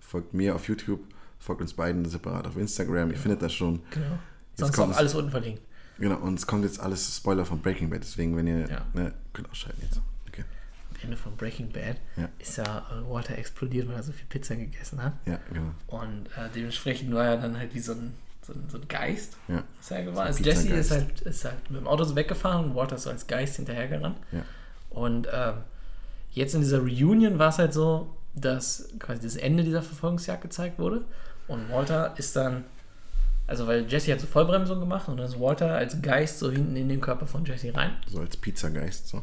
folgt mir auf YouTube, folgt uns beiden separat auf Instagram, ihr findet das schon. Genau. Jetzt Sonst kommt alles unten verlinkt. Genau, und es kommt jetzt alles Spoiler von Breaking Bad, deswegen, wenn ihr, Ja. ne, könnt ausschalten jetzt. Okay. Am Ende von Breaking Bad Ja. ist ja äh, Walter explodiert, weil er so viel Pizza gegessen hat. Ja, genau. Und äh, dementsprechend war er dann halt wie so ein, so ein, so ein Geist. Ja. Ist geworden. So Also Jesse ist halt, ist halt mit dem Auto so weggefahren und Walter ist so als Geist hinterhergerannt. Ja. Und ähm, jetzt in dieser Reunion war es halt so, dass quasi das Ende dieser Verfolgungsjagd gezeigt wurde. Und Walter ist dann, also weil Jesse hat so Vollbremsung gemacht und dann ist Walter als Geist so hinten in den Körper von Jesse rein. So als Pizzageist, so.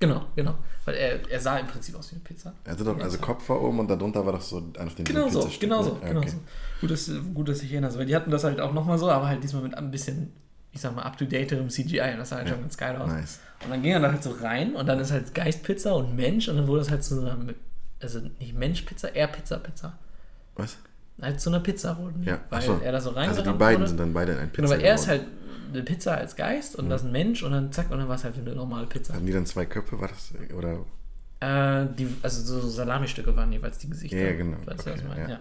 Genau, genau. Weil er, er sah im Prinzip aus wie eine Pizza. Er hatte doch, also Kopf war oben und darunter war doch so ein auf dem Genau so, genau ne? so, genau okay. so. Gut dass, gut, dass ich erinnere. Weil die hatten das halt auch nochmal so, aber halt diesmal mit ein bisschen, ich sag mal, up-to-daterem CGI. Und das sah halt Ja. schon ganz geil aus. Nice. Und dann ging er da halt so rein und dann ist halt Geistpizza und Mensch und dann wurde es halt einer, also nicht Menschpizza, eher Pizza-Pizza. Was? Halt zu einer Pizza wurden Ja, weil so. er da so Also reingerannt die beiden wurde. sind dann beide in ein Pizza Genau, weil er ist halt eine Pizza als Geist und das ist ein Mensch und dann zack und dann war es halt eine normale Pizza. Hatten die dann zwei Köpfe, war das? Oder? Äh, die, also so Salami-Stücke waren jeweils die Gesichter. Ja, genau. Weißt du, was ich Okay, ja. Ja.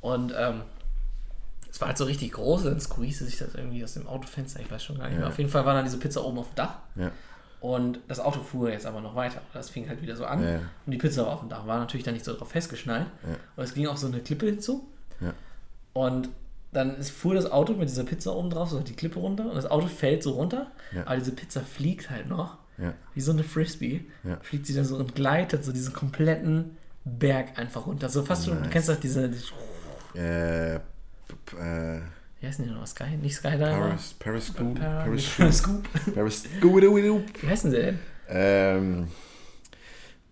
Und ähm, es war halt so richtig groß, dann squeezte sich das irgendwie aus dem Autofenster, ich weiß schon gar nicht Ja. mehr. Auf jeden Fall war dann diese Pizza oben auf dem Dach Ja. und das Auto fuhr jetzt aber noch weiter. Das fing halt wieder so an Ja, und die Pizza war auf dem Dach, war natürlich dann nicht so drauf festgeschnallt. Und es ging auf so eine Klippe hinzu Ja. und dann fuhr das Auto mit dieser Pizza oben drauf, so die Klippe runter und das Auto fällt so runter, Ja. aber diese Pizza fliegt halt noch Ja. wie so eine Frisbee, fliegt sie dann so und gleitet so diesen kompletten Berg einfach runter. So fast schon, du Nice. kennst doch diese, die, Äh, äh, wie heißen die noch? Sky? Nicht Skydiver? Paris, Paris Scoop. Paris Scoop, Wie heißen sie denn? ähm,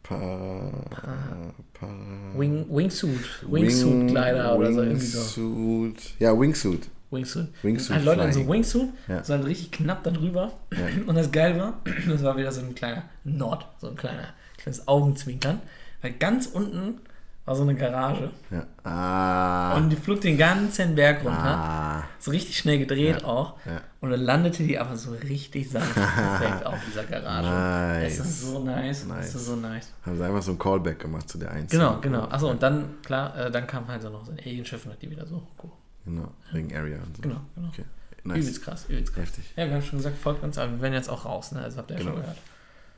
pa, pa, Wing, Wingsuit. Wingsuit Glider oder so irgendwie so. Wingsuit, ja, Wingsuit. Wingsuit. Wingsuit Halt Leute in so. Wingsuit, Ja. so halt richtig knapp da drüber. Ja. Und das geil war, das war wieder so ein kleiner Nord, so ein kleiner, kleines Augenzwinkern. Weil ganz unten war so eine Garage Ja. Ah, und die flog den ganzen Berg runter. ah, So richtig schnell gedreht auch. ja. Und dann landete die aber so richtig sanft perfekt auf dieser Garage. Nice. Das ist so nice. Nice. Das ist so nice. Haben sie einfach so ein Callback gemacht zu der Einzelnen. Genau, genau. Achso, und dann, klar, äh, dann kam halt so noch so ein Alienschiff und hat die wieder so hochgehoben. Genau, wegen Area und so. Genau, genau. Okay, nice. Übelst krass, übelst krass. Heftig. Ja, wir haben schon gesagt, folgt uns, aber wir werden jetzt auch raus, ne? Also habt ihr ja Genau. schon gehört.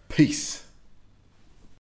Peace.